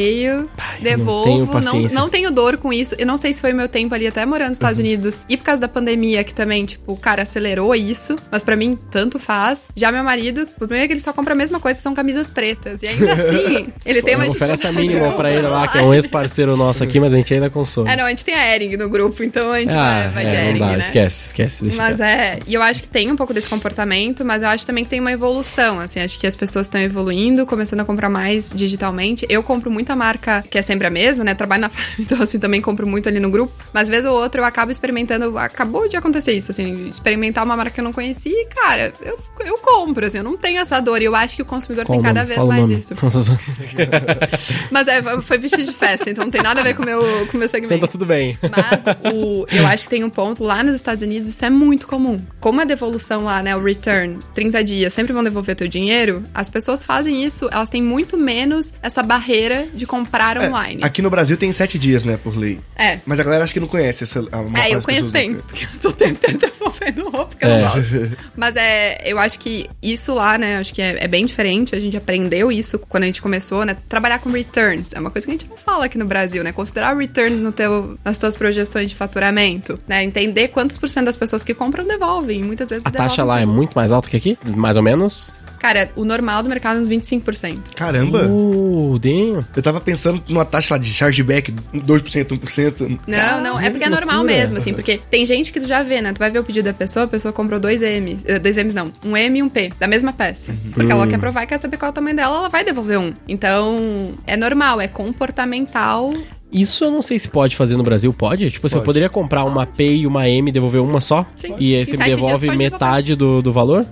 Pai, devolvo. Não, não, não tenho dor com isso. Eu não sei se foi o meu tempo ali até morando nos Estados uhum. Unidos e por causa da pandemia, que também, tipo, o cara acelerou isso, mas para mim tanto faz. Já meu marido, o problema é que ele só compra a mesma coisa, são camisas pretas. E ainda assim, ele tem uma Oferece a mínima pra ele lá, que é um ex-parceiro nosso aqui, mas a gente ainda consome. É, não, a gente tem a Ering no grupo, então a gente ah, vai, vai é, de Ering, né? Esquece, esquece. mas é, e eu acho que tem um pouco desse comportamento, mas eu acho também que tem uma evolução, assim, acho que as pessoas estão evoluindo, começando a comprar mais digitalmente. Eu compro muita marca que é sempre a mesma, né? Trabalho na então assim, também compro muito ali no grupo. Mas vez ou outra eu acabo experimentando. Acabou de acontecer isso, assim, experimentar uma marca que eu não conhecia e, cara, eu, eu compro, assim, eu não tenho essa dor. E eu acho que o consumidor Qual tem cada vez mais isso. Mas é, foi vestido de festa, então não tem nada a ver com o meu, com meu segmento. Então tá tudo bem. Mas o, eu acho que tem um ponto, lá nos Estados Unidos isso é muito comum. Como a devolução lá, né, o return, 30 dias, sempre vão devolver teu dinheiro, as pessoas fazem isso, elas têm muito menos essa barreira de comprar É, online. aqui no Brasil tem sete dias, né, por lei. É. Mas a galera acho que não conhece essa. É, eu conheço bem, pessoas porque eu tô tentando devolvendo roupa que eu É. não gosto. Mas é, eu acho que isso lá, né, acho que é, é bem diferente. A gente aprendeu isso quando a gente começou, né, trabalhar com returns. É uma coisa que a gente não fala aqui no Brasil, né, considerar returns no teu, nas tuas projeções de faturamento, né, entender quantos por cento das pessoas que compram devolvem. E muitas vezes A taxa lá é muito mais alta que aqui? Mais ou menos? Cara, o normal do mercado é uns 25%. Caramba! Uh, damn. Eu tava pensando numa taxa lá de chargeback, 2%, 1%. Não, não, é porque é normal loucura. mesmo, assim, porque tem gente que tu já vê, né? Tu vai ver o pedido da pessoa, a pessoa comprou dois M, eh, dois M's não, um M e um P, da mesma peça. Porque ela quer provar e quer saber qual é o tamanho dela, ela vai devolver um. Então, é normal, é comportamental. Isso eu não sei se pode fazer no Brasil, pode? Tipo assim, eu Pode. poderia comprar uma P e uma M e devolver uma só? Sim. E aí você me devolve metade do, do valor?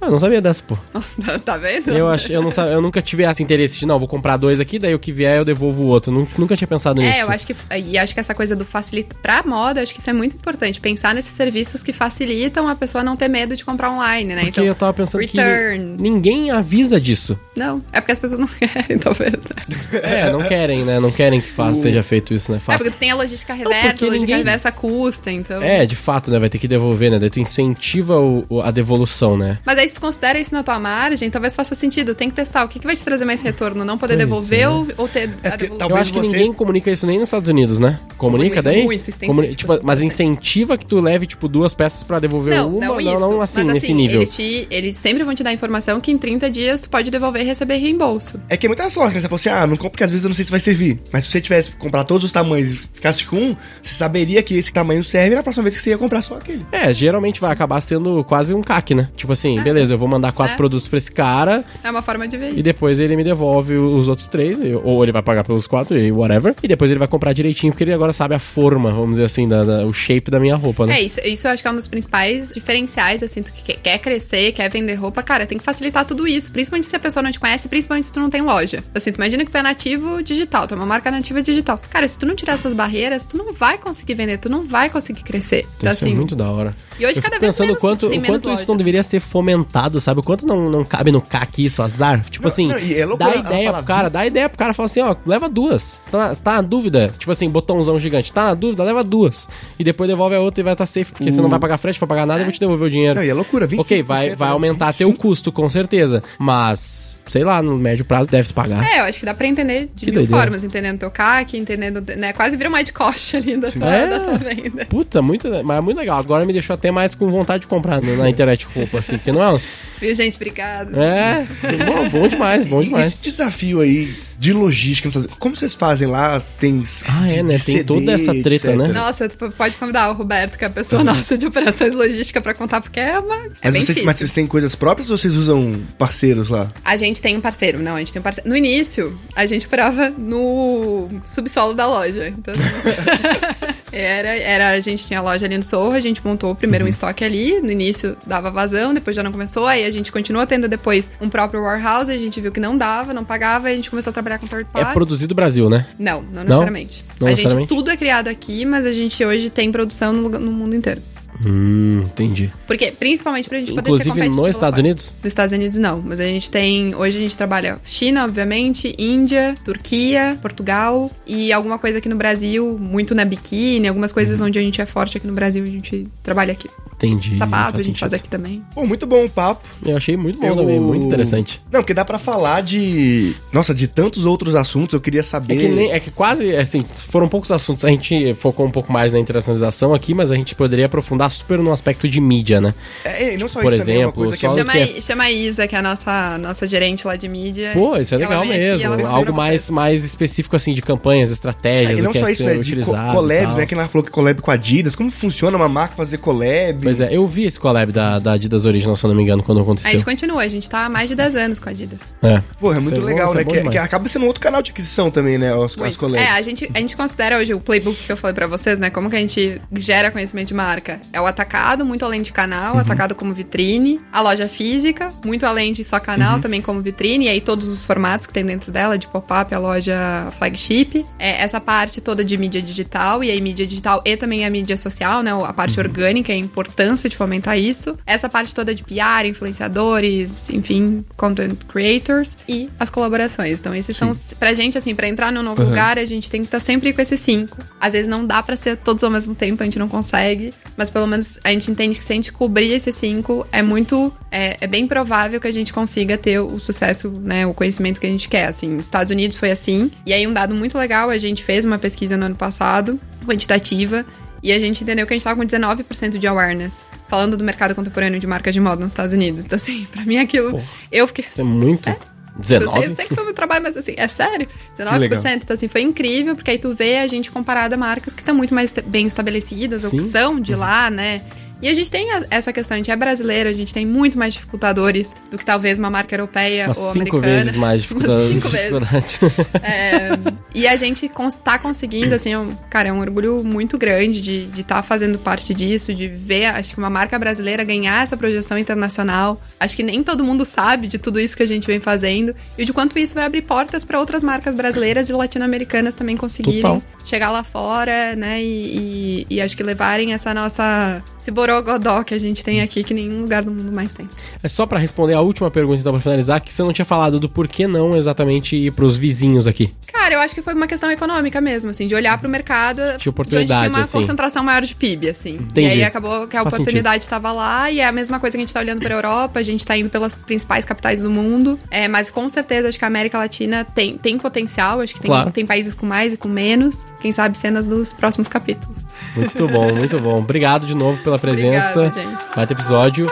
Ah, eu não sabia dessa, pô. tá vendo? Eu, ach, eu, não, eu nunca tive esse interesse de, não, vou comprar dois aqui, daí o que vier eu devolvo o outro. Nun- Nunca tinha pensado nisso. É, eu acho que. E acho que essa coisa do facilita. Pra moda, acho que isso é muito importante. Pensar nesses serviços que facilitam a pessoa não ter medo de comprar online, né? Porque então, eu tava pensando return. que ni- ninguém avisa disso. Não, é porque as pessoas não querem, talvez. Né? É, não querem, né? Não querem que faça, seja feito isso, né? É Fato. porque tu tem a logística reversa, porque a logística ninguém- reversa custa, então. É, de fato, né? Vai ter que devolver, né? Daí tu incentiva o- o- a devolução, né? Mas aí, se tu considera isso na tua margem, talvez faça sentido. Tem que testar. O que, que vai te trazer mais retorno? Não poder Pois devolver é. ou, ou ter a É porque devolução? Eu acho que você- ninguém comunica isso nem nos Estados Unidos, né? Comunica, Comunica daí? muito, isso tem Comuni- tipo, tipo, mas incentiva que tu leve, tipo, duas peças pra devolver Não, uma? não, isso. não, assim, Mas, nesse assim, nível. ele te- eles sempre vão te dar informação que em 30 dias tu pode devolver e receber reembolso. É que é muita sorte, né? Você fala assim, ah, não compra porque às vezes eu não sei se vai servir. Mas se você tivesse comprar todos os tamanhos e ficasse com um, você saberia que esse tamanho serve e na próxima vez que você ia comprar só aquele. É, geralmente vai acabar sendo quase um CAC, né? Tipo assim, beleza, eu vou mandar quatro É. produtos pra esse cara É uma forma de ver e isso. depois ele me devolve os outros três, e- ou ele vai pagar pelos quatro e whatever, e depois ele vai comprar direitinho, porque ele agora sabe a forma, vamos dizer assim, da, da- o shape da minha roupa, né? É, isso, isso eu acho que é um dos principais diferenciais, assim, tu que quer- quer crescer, quer vender roupa, cara, tem que facilitar tudo isso, principalmente se a pessoa não te conhece, principalmente se tu não tem loja. Assim, tu imagina que tu é nativo digital, tu é uma marca nativa digital. Cara, se tu não tirar essas barreiras, tu não vai conseguir vender, tu não vai conseguir crescer. Então, Isso é assim, muito da hora. E hoje eu cada vez pensando o menos quanto, tem o menos quanto isso loja. não deveria ser fomentado, sabe? O quanto não, não cabe no CAC isso, azar. Tipo Não, assim, não, e é loucura dá ideia pro cara, 20. dá ideia pro cara, fala assim, ó, leva duas. Você tá, você tá na dúvida? Tipo assim, botãozão gigante, tá na dúvida? Leva duas. E depois devolve a outra e vai estar safe, porque você não vai pagar frete, vai pagar nada, eu vou te devolver o dinheiro. Não, e é loucura, 25%. Ok, vai, vai né? aumentar 25. teu custo, com certeza. Mas, sei lá, no médio prazo deve se pagar. É, eu acho que dá pra entender de Que mil doideira. formas, entendendo teu CAC, entendendo, né, quase vira uma de coxa ali da tua, É. da tua venda. Puta, muito, mas é muito legal. Agora me deixou até mais com vontade de comprar no- na internet roupa, assim, que não é. Viu, gente? Obrigada. É, bom, bom demais, bom E demais. esse desafio aí de logística, como vocês fazem lá? Tem. Ah, é, de- né? de Tem toda essa treta, etc. né? Nossa, tu pode convidar o Roberto, que é a pessoa nossa de operações logística, pra contar, porque é uma. É Mas bem vocês, difícil. mas vocês têm coisas próprias ou vocês usam parceiros lá? A gente tem um parceiro, não, a gente tem um parceiro. No início, a gente operava no subsolo da loja. Então, era, era, a gente tinha loja ali no Sorro, a gente montou Uhum. primeiro um estoque ali, no início dava vazão, depois já não começou, aí a gente continuou tendo depois um próprio warehouse, a gente viu que não dava, não pagava, aí a gente começou a trabalhar com third É party. produzido no Brasil, né? Não, não necessariamente. Não a necessariamente? gente tudo é criado aqui, mas a gente hoje tem produção no, no mundo inteiro. Hum, entendi. Porque, principalmente pra gente poder ser Inclusive nos Estados fora. Unidos? Nos Estados Unidos não, mas a gente tem. Hoje a gente trabalha China, obviamente, Índia, Turquia, Portugal e alguma coisa aqui no Brasil, muito na biquíni, algumas coisas Uhum. onde a gente é forte aqui no Brasil, a gente trabalha aqui. Entendi. Sapato, a faz gente faz aqui também. Pô, muito bom o papo. Eu achei muito bom Eu- também, muito interessante. Não, porque dá pra falar de. Nossa, de tantos outros assuntos, eu queria É saber. que, nem- é que quase, assim, foram poucos assuntos. A gente focou um pouco mais na internacionalização aqui, mas a gente poderia aprofundar super no aspecto de mídia, né? É, e não só Por isso também, é uma exemplo, coisa que só- é... Chama, que é- a- chama a Isa, que é a nossa, nossa gerente lá de mídia. Pô, isso é legal aqui, mesmo. falar Algo mais, mais específico, assim, de campanhas, estratégias, E o não que só é isso, ser né? De co utilizado. e collabs, né? Que ela falou que collab com a Adidas. Como funciona uma marca fazer collab? Pois é, eu vi esse collab da, da Adidas Original, se eu não me engano, quando A aconteceu. gente continua, a gente tá há mais de 10 anos com a Adidas. É. Pô, é muito Isso é bom, legal, é né? Que, que acaba sendo outro canal de aquisição também, né? Os, as colegas. É, a gente, a gente considera hoje o playbook que eu falei pra vocês, né? Como que a gente gera conhecimento de marca? É o atacado, muito além de canal, atacado como vitrine. A loja física, muito além de só canal, também como vitrine. E aí todos os formatos que tem dentro dela, de pop-up, a loja flagship. É, essa parte toda de mídia digital, e aí mídia digital e também a mídia social, né? A parte orgânica e a importância de fomentar isso. Essa parte toda de PR, influenciadores, enfim, content creators e as colaborações. Então, esses são, os- pra gente, assim, pra entrar num novo lugar, a gente tem que estar sempre com esses cinco. Às vezes não dá pra ser todos ao mesmo tempo, a gente não consegue, mas pelo menos a gente entende que se a gente cobrir esses cinco, é muito, é, é bem provável que a gente consiga ter o sucesso, né, o conhecimento que a gente quer, assim. Os Estados Unidos foi assim, e aí um dado muito legal, a gente fez uma pesquisa no ano passado, quantitativa, e a gente entendeu que a gente tava com 19% de awareness. Falando do mercado contemporâneo de marcas de moda nos Estados Unidos. Então, assim, pra mim aquilo. Pô. Eu fiquei. Isso é muito. Sério? Eu sei, 19? eu sei que foi meu trabalho, mas assim, é sério? legal. 19%. Então, assim, foi incrível, porque aí tu vê a gente comparado a marcas que estão muito mais bem estabelecidas, ou que são de lá, né? E a gente tem essa questão, a gente é brasileiro, a gente tem muito mais dificultadores do que talvez uma marca europeia Umas ou cinco americana. vezes mais dificuldade. Cinco vezes. É, e a gente cons- tá conseguindo, assim, um- cara, é um orgulho muito grande de estar fazendo parte disso, de ver, acho que uma marca brasileira ganhar essa projeção internacional. Acho que nem todo mundo sabe de tudo isso que a gente vem fazendo e de quanto isso vai abrir portas para outras marcas brasileiras e latino-americanas também conseguirem Total. Chegar lá fora, né? E, e- e acho que levarem essa nossa. esse borogodó que a gente tem aqui, que nenhum lugar do mundo mais tem. É só pra responder a última pergunta, então, pra finalizar, que você não tinha falado do porquê não exatamente ir pros vizinhos aqui. Cara, eu acho que foi uma questão econômica mesmo, assim, de olhar pro mercado. Tinha oportunidade, de tinha uma assim. concentração maior de PIB, assim. Entendi. E aí acabou que a Faz oportunidade estava lá e é a mesma coisa que a gente tá olhando pra Europa, a gente tá indo pelas principais capitais do mundo. É, mas com certeza acho que a América Latina tem, tem potencial, acho que tem, Claro. tem países com mais e com menos. Quem sabe cenas dos próximos capítulos. Muito bom, muito bom. Obrigado de novo pela presença. Obrigada, gente. Vai ter episódio.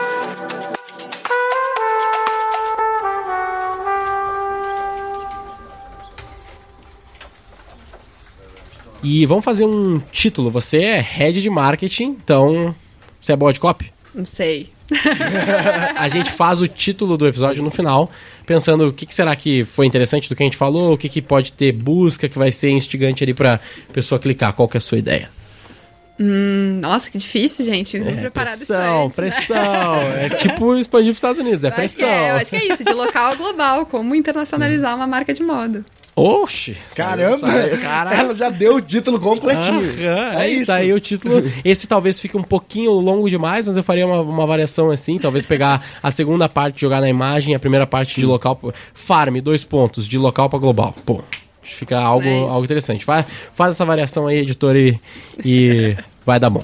E vamos fazer um título. Você é head de marketing, então você é boa de copy? Não sei. A gente faz o título do episódio no final, pensando o que, que será que foi interessante do que a gente falou, o que, que pode ter busca que vai ser instigante ali pra pessoa clicar. Qual que é a sua ideia? Hum, Nossa, que difícil, gente. Não É, preparado pressão, antes, né? pressão. É tipo expandir pros Estados Unidos, é Eu acho, que pressão. é, eu acho que é isso, de local a global, como internacionalizar uma marca de moda. Oxi! Caramba! Saiu, Caraca! Ela já deu o título completinho. Aham, é aí isso. Tá aí o título. Esse talvez fique um pouquinho longo demais, mas eu faria uma, uma variação assim. Talvez pegar a segunda parte, jogar na imagem, a primeira parte de local. Farm, dois pontos, de local pra global. Pô, fica algo, Nice. algo interessante. Faz, faz essa variação aí, editor, e, e vai dar bom.